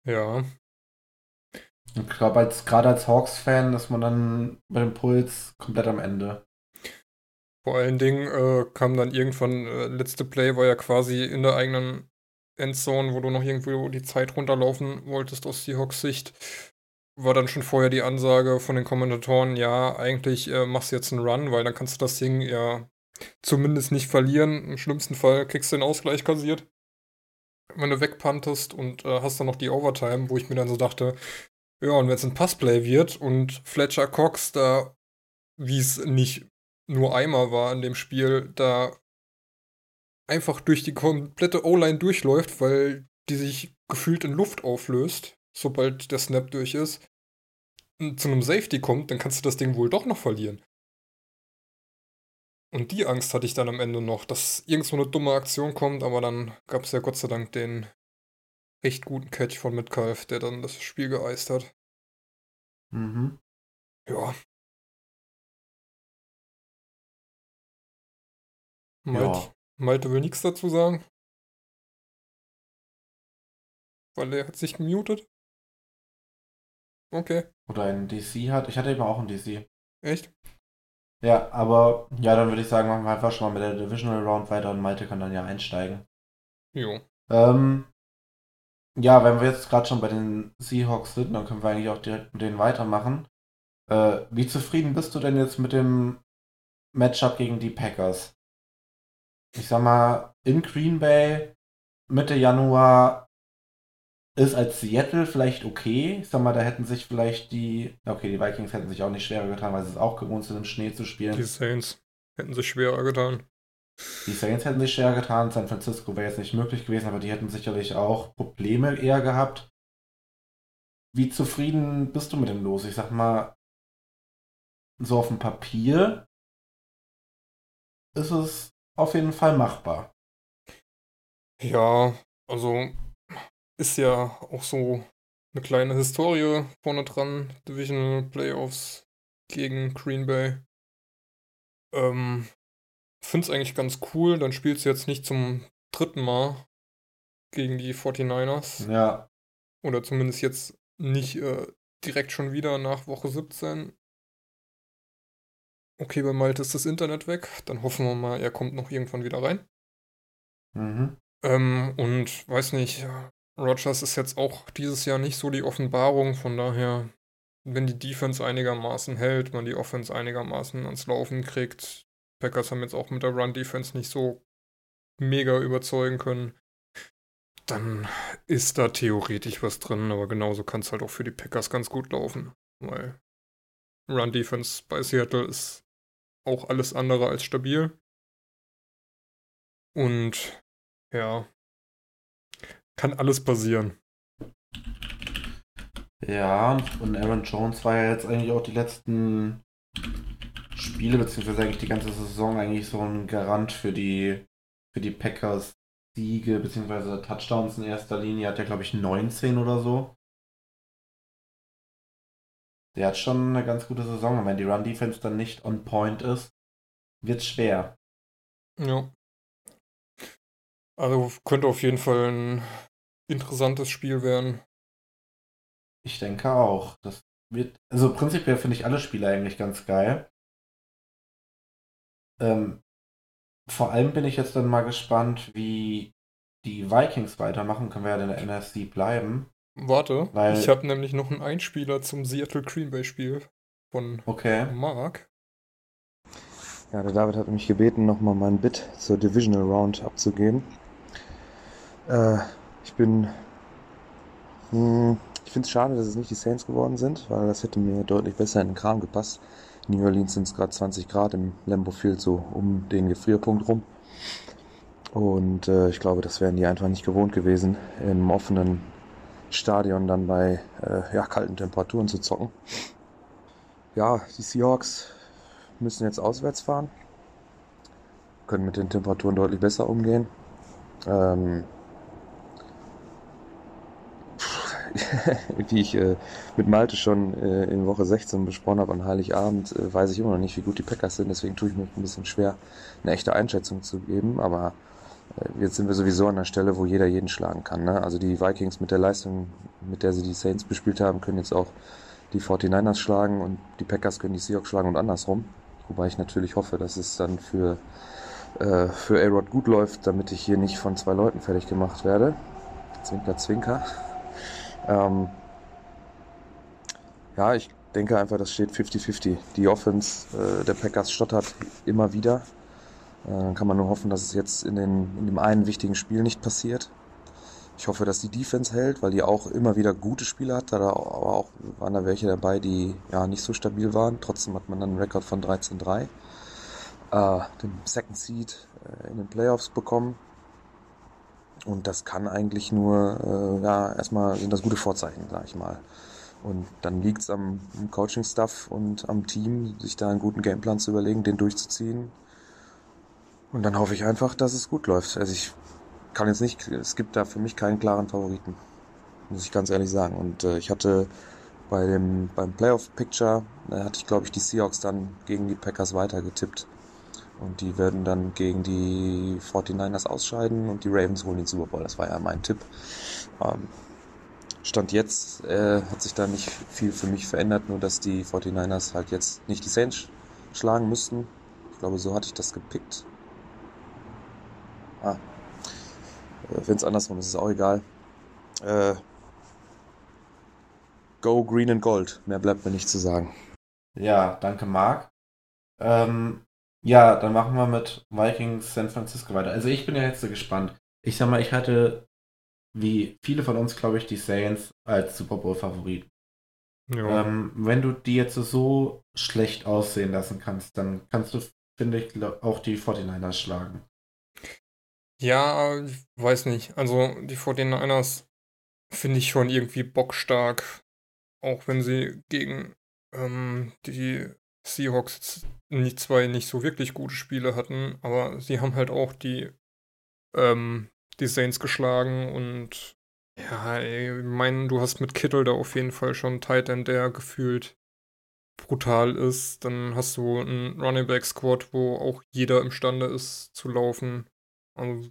Ja. Ich glaube, als, gerade als Hawks-Fan ist man dann bei dem Puls komplett am Ende. Vor allen Dingen äh, kam dann irgendwann, äh, letzte Play war ja quasi in der eigenen Endzone, wo du noch irgendwo die Zeit runterlaufen wolltest aus Seahawks Sicht. War dann schon vorher die Ansage von den Kommentatoren, ja, eigentlich äh, machst du jetzt einen Run, weil dann kannst du das Ding ja zumindest nicht verlieren. Im schlimmsten Fall kriegst du den Ausgleich kassiert, wenn du wegpantest und äh, hast dann noch die Overtime, wo ich mir dann so dachte, ja, und wenn es ein Passplay wird und Fletcher Cox da, wie es nicht nur einmal war in dem Spiel, da einfach durch die komplette O-Line durchläuft, weil die sich gefühlt in Luft auflöst, sobald der Snap durch ist, zu einem Safety kommt, dann kannst du das Ding wohl doch noch verlieren. Und die Angst hatte ich dann am Ende noch, dass irgend so eine dumme Aktion kommt, aber dann gab es ja Gott sei Dank den echt guten Catch von Metcalf, der dann das Spiel geeist hat. Mhm. Ja. Ja. Malte, Malte will nichts dazu sagen. Weil er hat sich gemutet. Okay, Oder ein DC hat. Ich hatte eben auch ein DC. echt? Ja, aber ja, dann würde ich sagen, machen wir einfach schon mal mit der Divisional Round weiter und Malte kann dann ja einsteigen. Jo. Ähm, ja, wenn wir jetzt gerade schon bei den Seahawks sind, dann können wir eigentlich auch direkt mit denen weitermachen. Äh, wie zufrieden bist du denn jetzt mit dem Matchup gegen die Packers? Ich sag mal, in Green Bay Mitte Januar ist als Seattle vielleicht okay. Ich sag mal, da hätten sich vielleicht die, okay, die Vikings hätten sich auch nicht schwerer getan, weil sie es auch gewohnt sind, im Schnee zu spielen. Die Saints hätten sich schwerer getan. Die Saints hätten sich schwer getan, San Francisco wäre jetzt nicht möglich gewesen, aber die hätten sicherlich auch Probleme eher gehabt. Wie zufrieden bist du mit dem Los? Ich sag mal, so auf dem Papier ist es auf jeden Fall machbar. Ja, also ist ja auch so eine kleine Historie vorne dran. Divisional Playoffs gegen Green Bay. Ähm, Finde es eigentlich ganz cool. Dann spielst du jetzt nicht zum dritten Mal gegen die 49ers. Ja. Oder zumindest jetzt nicht äh, direkt schon wieder nach Woche 17. Okay, bei Malte ist das Internet weg. Dann hoffen wir mal, er kommt noch irgendwann wieder rein. Mhm. Ähm, und weiß nicht, Rogers ist jetzt auch dieses Jahr nicht so die Offenbarung. Von daher, wenn die Defense einigermaßen hält, man die Offense einigermaßen ans Laufen kriegt. Packers haben jetzt auch mit der Run-Defense nicht so mega überzeugen können. Dann ist da theoretisch was drin, aber genauso kann es halt auch für die Packers ganz gut laufen. Weil Run-Defense bei Seattle ist auch alles andere als stabil. Und ja, kann alles passieren. Ja, und Aaron Jones war ja jetzt eigentlich auch die letzten Spiele, beziehungsweise eigentlich die ganze Saison eigentlich so ein Garant für die, für die Packers Siege, beziehungsweise Touchdowns in erster Linie. Hat ja, glaube ich, 19 oder so. Der hat schon eine ganz gute Saison. Und wenn die Run-Defense dann nicht on point ist, wird es schwer. Ja. Also könnte auf jeden Fall ein interessantes Spiel werden. Ich denke auch. Das wird, also prinzipiell finde ich alle Spiele eigentlich ganz geil. Ähm, vor allem bin ich jetzt dann mal gespannt, wie die Vikings weitermachen. Können wir ja in der NFC bleiben. Warte, Weil- ich habe nämlich noch einen Einspieler zum Seattle Green Bay Spiel von Okay. Mark. Ja, der David hat mich gebeten, nochmal mein Bit zur Divisional Round abzugeben. Äh, ich bin. Hm, ich finde es schade, dass es nicht die Saints geworden sind, weil das hätte mir deutlich besser in den Kram gepasst. New Orleans sind es gerade 20 Grad im Lambeau Field, so um den Gefrierpunkt rum. Und äh, ich glaube, das wären die einfach nicht gewohnt gewesen, im offenen Stadion dann bei äh, ja, kalten Temperaturen zu zocken. Ja, die Seahawks müssen jetzt auswärts fahren, können mit den Temperaturen deutlich besser umgehen. Ähm, wie ich äh, mit Malte schon äh, in Woche 16 besprochen habe an Heiligabend, äh, weiß ich immer noch nicht, wie gut die Packers sind. Deswegen tue ich mir ein bisschen schwer, eine echte Einschätzung zu geben. Aber äh, jetzt sind wir sowieso an der Stelle, wo jeder jeden schlagen kann. Ne? Also die Vikings mit der Leistung, mit der sie die Saints bespielt haben, können jetzt auch die 49ers schlagen und die Packers können die Seahawks schlagen und andersrum. Wobei ich natürlich hoffe, dass es dann für, äh, für A-Rod gut läuft, damit ich hier nicht von zwei Leuten fertig gemacht werde. Zwinker, zwinker. Ähm, ja, ich denke einfach, das steht 50-50. Die Offense äh, der Packers stottert immer wieder. Äh, Dann kann man nur hoffen, dass es jetzt in, den, in dem einen wichtigen Spiel nicht passiert. Ich hoffe, dass die Defense hält, weil die auch immer wieder gute Spiele hat. Aber auch waren da welche dabei, die ja nicht so stabil waren. Trotzdem hat man dann einen Rekord von 13-3. Äh, den Second Seed äh, in den Playoffs bekommen. Und das kann eigentlich nur, äh, ja, erstmal sind das gute Vorzeichen, sag ich mal. Und dann liegt es am, am Coaching-Staff und am Team, sich da einen guten Gameplan zu überlegen, den durchzuziehen. Und dann hoffe ich einfach, dass es gut läuft. Also ich kann jetzt nicht, es gibt da für mich keinen klaren Favoriten, muss ich ganz ehrlich sagen. Und äh, ich hatte bei dem beim Playoff Picture da hatte ich glaube ich die Seahawks dann gegen die Packers weitergetippt und die werden dann gegen die 49ers ausscheiden und die Ravens holen den Super Bowl. Das war ja mein Tipp. Ähm, Stand jetzt äh, hat sich da nicht viel für mich verändert, nur dass die 49ers halt jetzt nicht die Saints schlagen müssten. Ich glaube, so hatte ich das gepickt. Ah, wenn es andersrum ist, ist auch egal. Äh, go Green and Gold. Mehr bleibt mir nicht zu sagen. Ja, danke, Marc. Ähm, ja, dann machen wir mit Vikings San Francisco weiter. Also ich bin ja jetzt so gespannt. Ich sag mal, ich hatte, wie viele von uns, glaube ich, die Saints als Super Bowl-Favorit. Ja. Ähm, wenn du die jetzt so schlecht aussehen lassen kannst, dann kannst du finde ich, auch die 49ers schlagen. Ja, ich weiß nicht. Also die 49ers finde ich schon irgendwie bockstark. Auch wenn sie gegen ähm, die Seahawks nicht zwei nicht so wirklich gute Spiele hatten, aber sie haben halt auch die, ähm, die Saints geschlagen und ja, ich meine, du hast mit Kittle da auf jeden Fall schon einen Titan, der gefühlt brutal ist. Dann hast du einen Running Back Squad, wo auch jeder imstande ist zu laufen. Also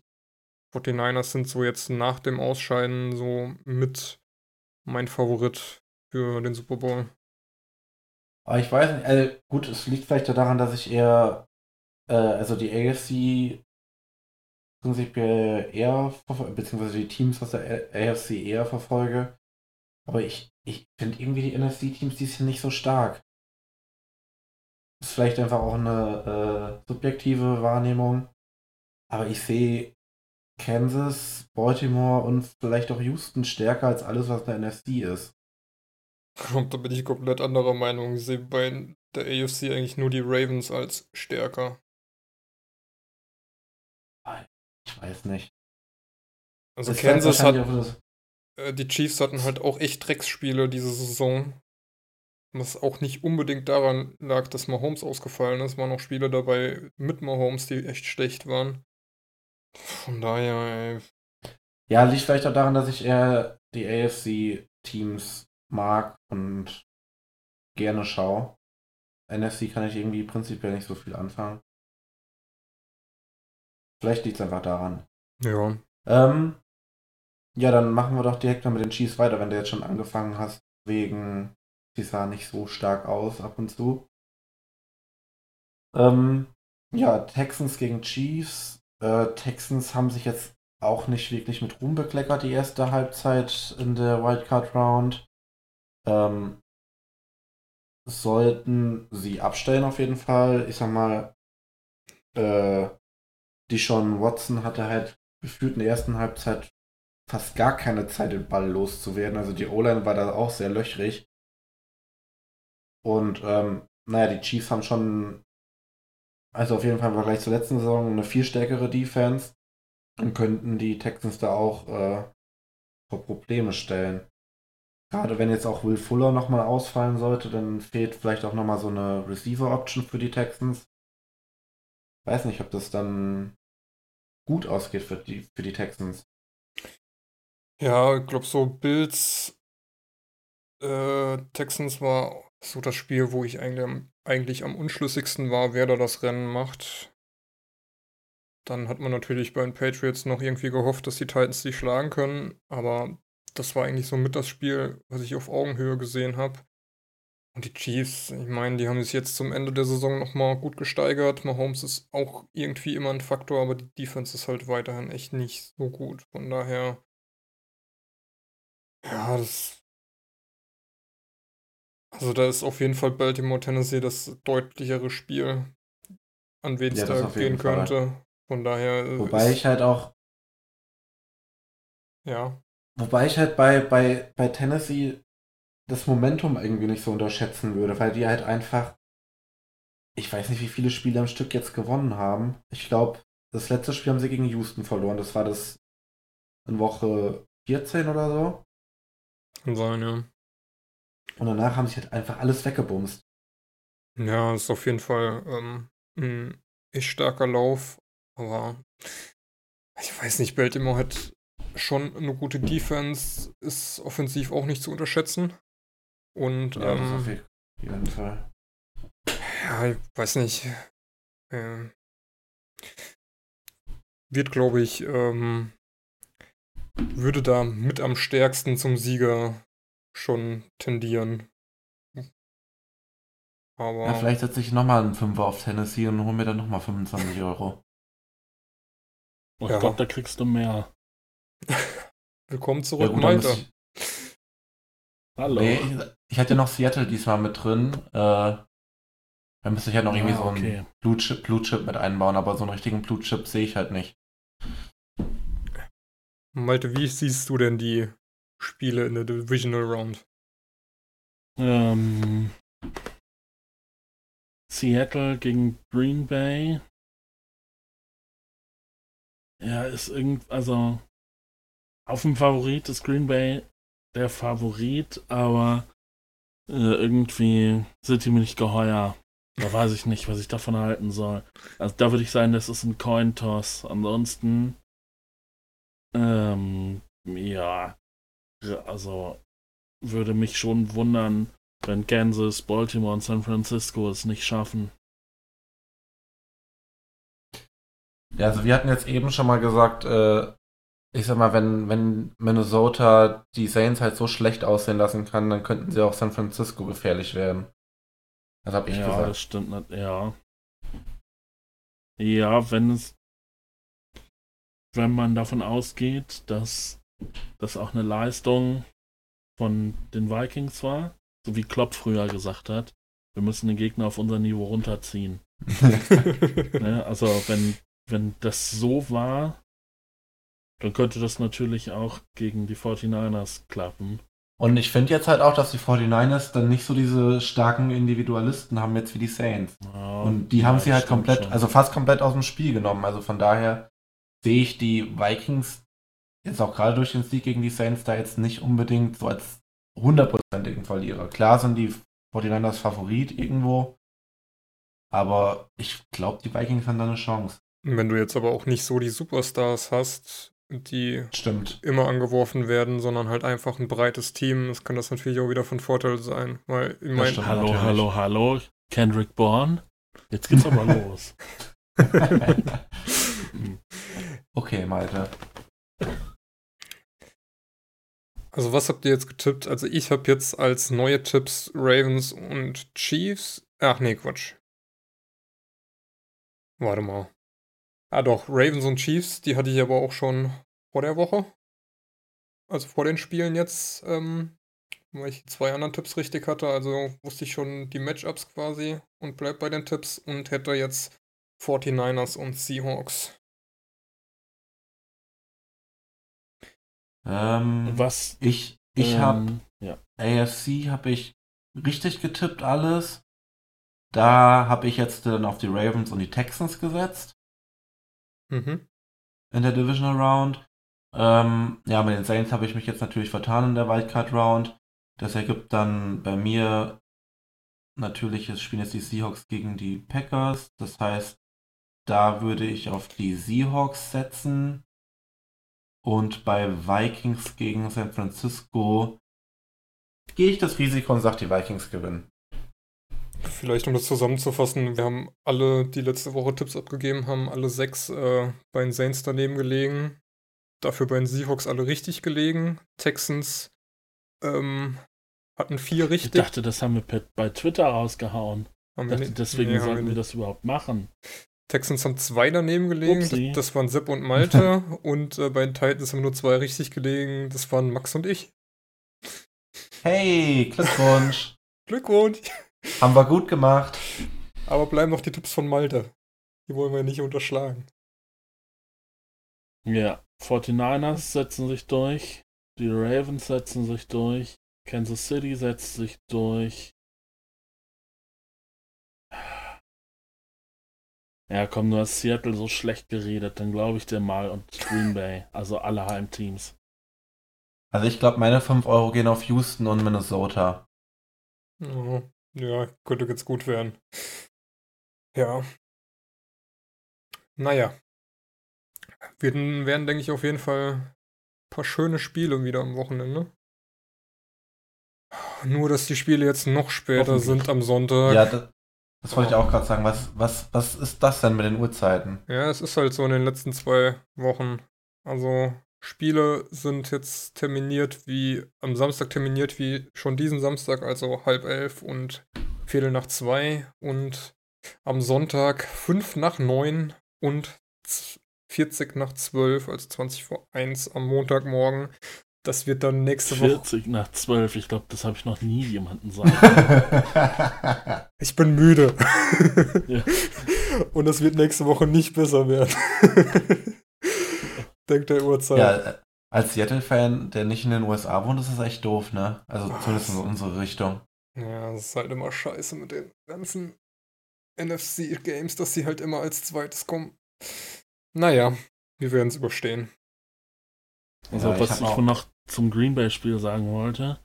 49ers sind so jetzt nach dem Ausscheiden so mit mein Favorit für den Super Bowl. Aber ich weiß nicht, also gut, es liegt vielleicht daran, dass ich eher, äh, also die AFC prinzipiell eher, beziehungsweise die Teams aus der AFC eher verfolge. Aber ich, ich finde irgendwie die NFC-Teams die sind nicht so stark. Ist vielleicht einfach auch eine äh, subjektive Wahrnehmung. Aber ich sehe Kansas, Baltimore und vielleicht auch Houston stärker als alles, was der NFC ist. Und da bin ich komplett anderer Meinung. Ich sehe bei der AFC eigentlich nur die Ravens als stärker. Ich weiß nicht. Also das Kansas hat. Äh, die Chiefs hatten halt auch echt Drecksspiele diese Saison. Was auch nicht unbedingt daran lag, dass Mahomes ausgefallen ist. Es waren auch Spiele dabei mit Mahomes, die echt schlecht waren. Von daher, ey. Ja, liegt vielleicht auch daran, dass ich eher die AFC-Teams mag und gerne schaue. NFC kann ich irgendwie prinzipiell nicht so viel anfangen. Vielleicht liegt es einfach daran. Ja. Ähm, ja, dann machen wir doch direkt mal mit den Chiefs weiter, wenn du jetzt schon angefangen hast, wegen, sie sah nicht so stark aus ab und zu. Ähm, ja, Texans gegen Chiefs. Äh, Texans haben sich jetzt auch nicht wirklich mit Ruhm bekleckert, die erste Halbzeit in der Wildcard Round. Ähm, sollten sie abstellen auf jeden Fall. Ich sag mal, äh, die Sean Watson hatte halt gefühlt in der ersten Halbzeit fast gar keine Zeit, den Ball loszuwerden. Also die O-Line war da auch sehr löchrig. Und ähm, naja, die Chiefs haben schon, also auf jeden Fall im Vergleich zur letzten Saison, eine viel stärkere Defense und könnten die Texans da auch äh, vor Probleme stellen. Gerade wenn jetzt auch Will Fuller nochmal ausfallen sollte, dann fehlt vielleicht auch nochmal so eine Receiver-Option für die Texans. Weiß nicht, ob das dann gut ausgeht für die, für die Texans. Ja, ich glaube, so Bills äh, Texans war so das Spiel, wo ich eigentlich, eigentlich am unschlüssigsten war, wer da das Rennen macht. Dann hat man natürlich bei den Patriots noch irgendwie gehofft, dass die Titans die schlagen können, aber das war eigentlich so mit das Spiel, was ich auf Augenhöhe gesehen habe. Und die Chiefs, ich meine, die haben sich jetzt zum Ende der Saison nochmal gut gesteigert. Mahomes ist auch irgendwie immer ein Faktor, aber die Defense ist halt weiterhin echt nicht so gut. Von daher, ja, das. Also da ist auf jeden Fall Baltimore, Tennessee das deutlichere Spiel, an wen es ja, da gehen könnte. Von daher. Wobei ich halt auch. Ja. Wobei ich halt bei, bei, bei Tennessee das Momentum irgendwie nicht so unterschätzen würde, weil die halt einfach, ich weiß nicht, wie viele Spiele am Stück jetzt gewonnen haben. Ich glaube, das letzte Spiel haben sie gegen Houston verloren. Das war das in Woche 14 oder so. Kann sein, ja. Und danach haben sie halt einfach alles weggebumst. Ja, ist auf jeden Fall ähm, ein echt starker Lauf, aber ich weiß nicht, Baltimore hat schon eine gute Defense, ist offensiv auch nicht zu unterschätzen. Und ja, ähm, auf jeden Fall. Ja, ich weiß nicht. Äh, wird, glaube ich, ähm, würde da mit am stärksten zum Sieger schon tendieren. Aber. Ja, vielleicht setze ich nochmal einen Fünfer auf Tennessee und hole mir dann nochmal 25 Euro. Oh, ich ja. glaube, da kriegst du mehr. Willkommen zurück, ja, gut, Malte. Hallo. Nee, ich hatte noch Seattle diesmal mit drin. Äh, da müsste ich halt noch irgendwie ah, so einen Blue Chip, Blue Chip mit einbauen, aber so einen richtigen Blue Chip sehe ich halt nicht. Malte, wie siehst du denn die Spiele in der Divisional Round? Ähm, Seattle gegen Green Bay. Ja, ist irgend, also auf dem Favorit ist Green Bay der Favorit, aber äh, irgendwie sind die mir nicht geheuer. Da weiß ich nicht, was ich davon halten soll. Also da würde ich sagen, das ist ein Coin-Toss. Ansonsten, ähm, ja, also würde mich schon wundern, wenn Kansas, Baltimore und San Francisco es nicht schaffen. Ja, also wir hatten jetzt eben schon mal gesagt, äh, ich sag mal, wenn, wenn Minnesota die Saints halt so schlecht aussehen lassen kann, dann könnten sie auch San Francisco gefährlich werden. Das habe ich ja, gesagt. Ja, das stimmt nicht, ja. Ja, wenn es, wenn man davon ausgeht, dass das auch eine Leistung von den Vikings war, so wie Klopp früher gesagt hat, wir müssen den Gegner auf unser Niveau runterziehen. ne? Also wenn, wenn das so war, dann könnte das natürlich auch gegen die 49ers klappen. Und ich finde jetzt halt auch, dass die 49ers dann nicht so diese starken Individualisten haben jetzt wie die Saints. Ja, und die ja, haben sie halt komplett, schon. also fast komplett aus dem Spiel genommen. Also von daher sehe ich die Vikings jetzt auch gerade durch den Sieg gegen die Saints da jetzt nicht unbedingt so als hundertprozentigen Verlierer. Klar sind die 49ers Favorit irgendwo, aber ich glaube, die Vikings haben da eine Chance. Wenn du jetzt aber auch nicht so die Superstars hast, die Stimmt. immer angeworfen werden, sondern halt einfach ein breites Team, das kann das natürlich auch wieder von Vorteil sein. Weil ich mein. Hallo, natürlich. hallo, hallo, Kendrick Bourne. Jetzt geht's aber los. okay, Malte. Also was habt ihr jetzt getippt? Also ich habe jetzt als neue Tipps Ravens und Chiefs. Ach nee, Quatsch. Warte mal. Ah doch, Ravens und Chiefs, die hatte ich aber auch schon vor der Woche. Also vor den Spielen jetzt, ähm, weil ich zwei anderen Tipps richtig hatte. Also wusste ich schon die Matchups quasi und bleib bei den Tipps und hätte jetzt 49ers und Seahawks. Ähm, Was? ich ich ähm, habe Ja. AFC habe ich richtig getippt alles. Da habe ich jetzt dann auf die Ravens und die Texans gesetzt Mhm. in der Divisional Round. Ähm, ja, mit den Saints habe ich mich jetzt natürlich vertan in der Wildcard Round. Das ergibt dann bei mir natürlich, es spielen jetzt die Seahawks gegen die Packers. Das heißt, da würde ich auf die Seahawks setzen. Und bei Vikings gegen San Francisco gehe ich das Risiko und sage, die Vikings gewinnen. Vielleicht um das zusammenzufassen, wir haben alle, die letzte Woche Tipps abgegeben haben, alle sechs äh, bei den Saints daneben gelegen. Dafür bei den Seahawks alle richtig gelegen. Texans ähm, hatten vier Ich richtig. dachte, das haben wir per- bei Twitter rausgehauen. haben Ich wir dachte, nicht- deswegen nee, haben sollten wir nicht. das überhaupt machen. Texans haben zwei daneben gelegen. Upsi. Das waren Sepp und Malte. und äh, bei den Titans haben nur zwei richtig gelegen. Das waren Max und ich. Hey, Glückwunsch! Glückwunsch! Haben wir gut gemacht. Aber bleiben noch die Tipps von Malte. Die wollen wir nicht unterschlagen. Ja, 49ers setzen sich durch, die Ravens setzen sich durch, Kansas City setzt sich durch. Ja, komm, du hast Seattle so schlecht geredet, dann glaube ich dir mal und Green Bay, also alle Heimteams. Also ich glaube, meine 5 Euro gehen auf Houston und Minnesota. Oh, ja, könnte jetzt gut werden. Ja. Naja. Wir werden, denke ich, auf jeden Fall ein paar schöne Spiele wieder am Wochenende. Nur, dass die Spiele jetzt noch später sind am Sonntag. Ja, das, das wollte ich auch gerade sagen. Was, was, was ist das denn mit den Uhrzeiten? Ja, es ist halt so in den letzten zwei Wochen. Also Spiele sind jetzt terminiert wie am Samstag terminiert wie schon diesen Samstag, also halb elf und Viertel nach zwei und am Sonntag fünf nach neun und z- 40 nach zwölf, also 20 vor eins am Montagmorgen. Das wird dann nächste Woche. 40 nach 12, ich glaube, das habe ich noch nie jemanden sagen. Ich bin müde. Ja. Und das wird nächste Woche nicht besser werden. Denkt der Uhrzeit. ja, als Seattle-Fan, der nicht in den USA wohnt, ist das echt doof, ne? Also Was? zumindest in unsere Richtung. Ja, das ist halt immer scheiße mit den ganzen NFC-Games, dass sie halt immer als zweites kommen. Naja, wir werden es überstehen. Also, Ja, ich was ich von noch zum Green Bay-Spiel sagen wollte,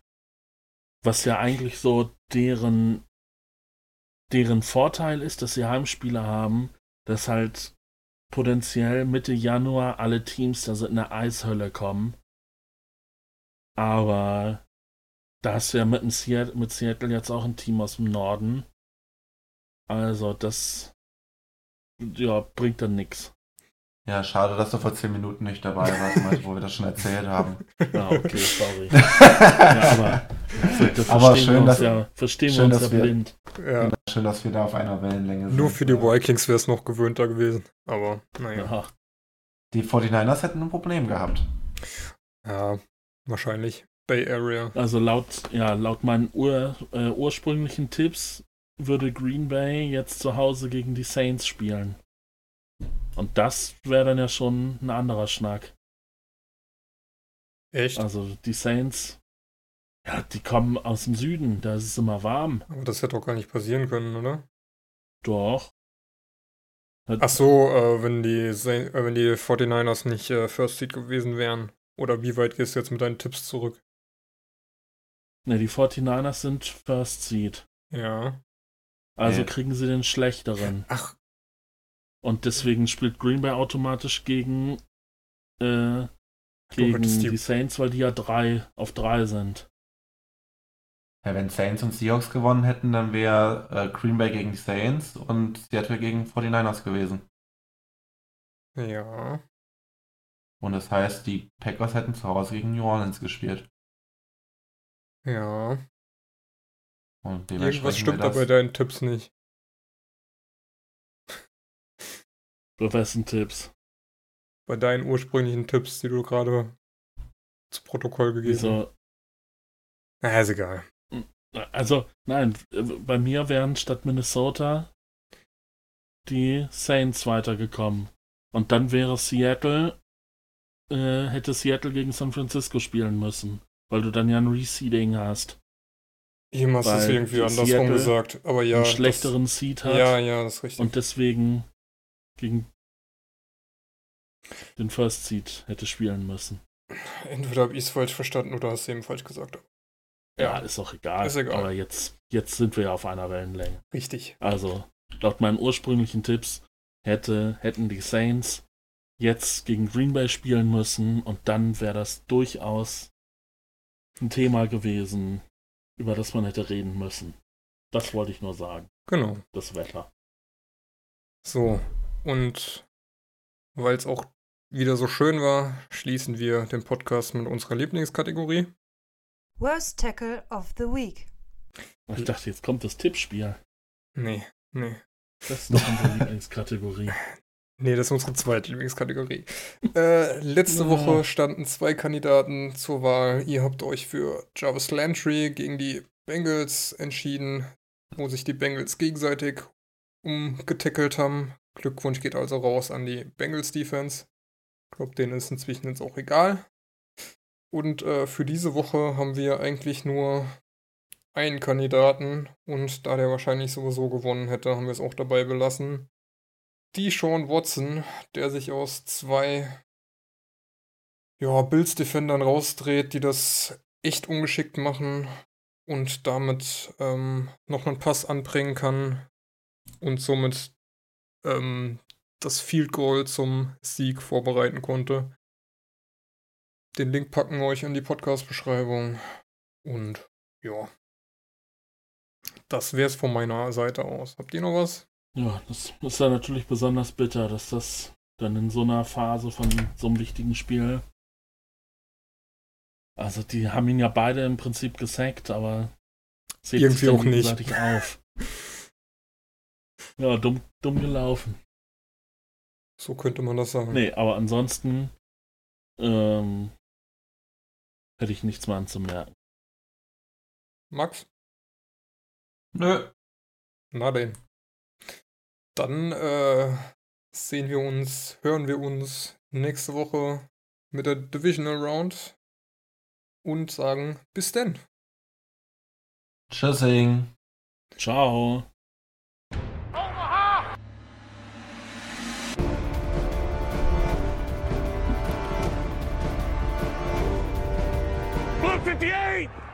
was ja eigentlich so deren, deren Vorteil ist, dass sie Heimspiele haben, dass halt potenziell Mitte Januar alle Teams da so in der Eishölle kommen. Aber da hast du ja mit, dem Seattle, mit Seattle jetzt auch ein Team aus dem Norden. Also das ja, bringt dann nichts. Ja, schade, dass du vor 10 Minuten nicht dabei warst, Malte, wo wir das schon erzählt haben. Ja, okay, sorry. ja, aber da Aber verstehen schön, wir uns dass- ja, verstehen schön, wir uns dass ja wir- blind. Ja, Schön, dass wir da auf einer Wellenlänge sind. nur für die Vikings wäre es noch gewöhnter gewesen. Aber naja. Ja. Die 49ers hätten ein Problem gehabt. Ja, wahrscheinlich. Bay Area. Also laut, ja, laut meinen ur, äh, ursprünglichen Tipps würde Green Bay jetzt zu Hause gegen die Saints spielen. Und das wäre dann ja schon ein anderer Schnack. Echt? Also die Saints, ja, die kommen aus dem Süden, da ist es immer warm. Aber das hätte doch gar nicht passieren können, oder? Doch. Ach so, äh, wenn die äh, wenn die 49ers nicht äh, First Seed gewesen wären. Oder wie weit gehst du jetzt mit deinen Tipps zurück? Ne, die 49ers sind First Seed. Ja. Also Nee. kriegen sie den schlechteren. Ach, Und deswegen spielt Green Bay automatisch gegen, äh, Du gegen die Saints, weil die ja drei auf drei sind. Ja, wenn Saints und Seahawks gewonnen hätten, dann wäre äh, Green Bay gegen die Saints und Seattle gegen 49ers gewesen. ja. Und das heißt, die Packers hätten zu Hause gegen New Orleans gespielt. Ja. Und Irgendwas stimmt bei das, deinen Tipps nicht. Für wessen Tipps? Bei deinen ursprünglichen Tipps, die du gerade zu Protokoll gegeben hast. Wieso? Na, ist egal. Also, nein, bei mir wären statt Minnesota die Saints weitergekommen. Und dann wäre Seattle, äh, hätte Seattle gegen San Francisco spielen müssen. Weil du dann ja ein Reseeding hast. Ihm hast du es irgendwie andersrum Seattle gesagt. Aber ja. einen das- schlechteren Seed hat. Ja, ja, das ist richtig. und deswegen gegen den First Seed hätte spielen müssen. Entweder habe ich es falsch verstanden oder hast du eben falsch gesagt. Ja, ist auch egal. Ist egal. Aber jetzt, jetzt sind wir ja auf einer Wellenlänge. Richtig. Also, laut meinen ursprünglichen Tipps hätte, hätten die Saints jetzt gegen Green Bay spielen müssen und dann wäre das durchaus ein Thema gewesen, über das man hätte reden müssen. Das wollte ich nur sagen. Genau. Das Wetter. So. Und weil es auch wieder so schön war, schließen wir den Podcast mit unserer Lieblingskategorie. Worst Tackle of the Week. Ich dachte, jetzt kommt das Tippspiel. Nee, nee. Das ist doch unsere Lieblingskategorie. Nee, das ist unsere zweite Lieblingskategorie. Äh, letzte Ja. Woche standen zwei Kandidaten zur Wahl. Ihr habt euch für Jarvis Landry gegen die Bengals entschieden, wo sich die Bengals gegenseitig umgetackelt haben. Glückwunsch geht also raus an die Bengals Defense. Ich glaube, denen ist inzwischen jetzt auch egal. Und äh, für diese Woche haben wir eigentlich nur einen Kandidaten und da der wahrscheinlich sowieso gewonnen hätte, haben wir es auch dabei belassen. Die Sean Watson, der sich aus zwei ja, Bills-Defendern rausdreht, die das echt ungeschickt machen und damit ähm, noch einen Pass anbringen kann und somit ähm, das Field Goal zum Sieg vorbereiten konnte. Den Link packen wir euch in die Podcast-Beschreibung. Und ja. Das wäre es von meiner Seite aus. Habt ihr noch was? Ja, das ist ja natürlich besonders bitter, dass das dann in so einer Phase von so einem wichtigen Spiel. Also, die haben ihn ja beide im Prinzip gesackt, aber es hebt Irgendwie auch nicht. auf. Ja, dumm, dumm gelaufen. So könnte man das sagen. Nee, aber ansonsten ähm, hätte ich nichts mehr anzumerken. Max? Nö. Na denn. Dann äh, sehen wir uns, hören wir uns nächste Woche mit der Divisional Round und sagen bis denn. Tschüssing. Ciao. 58!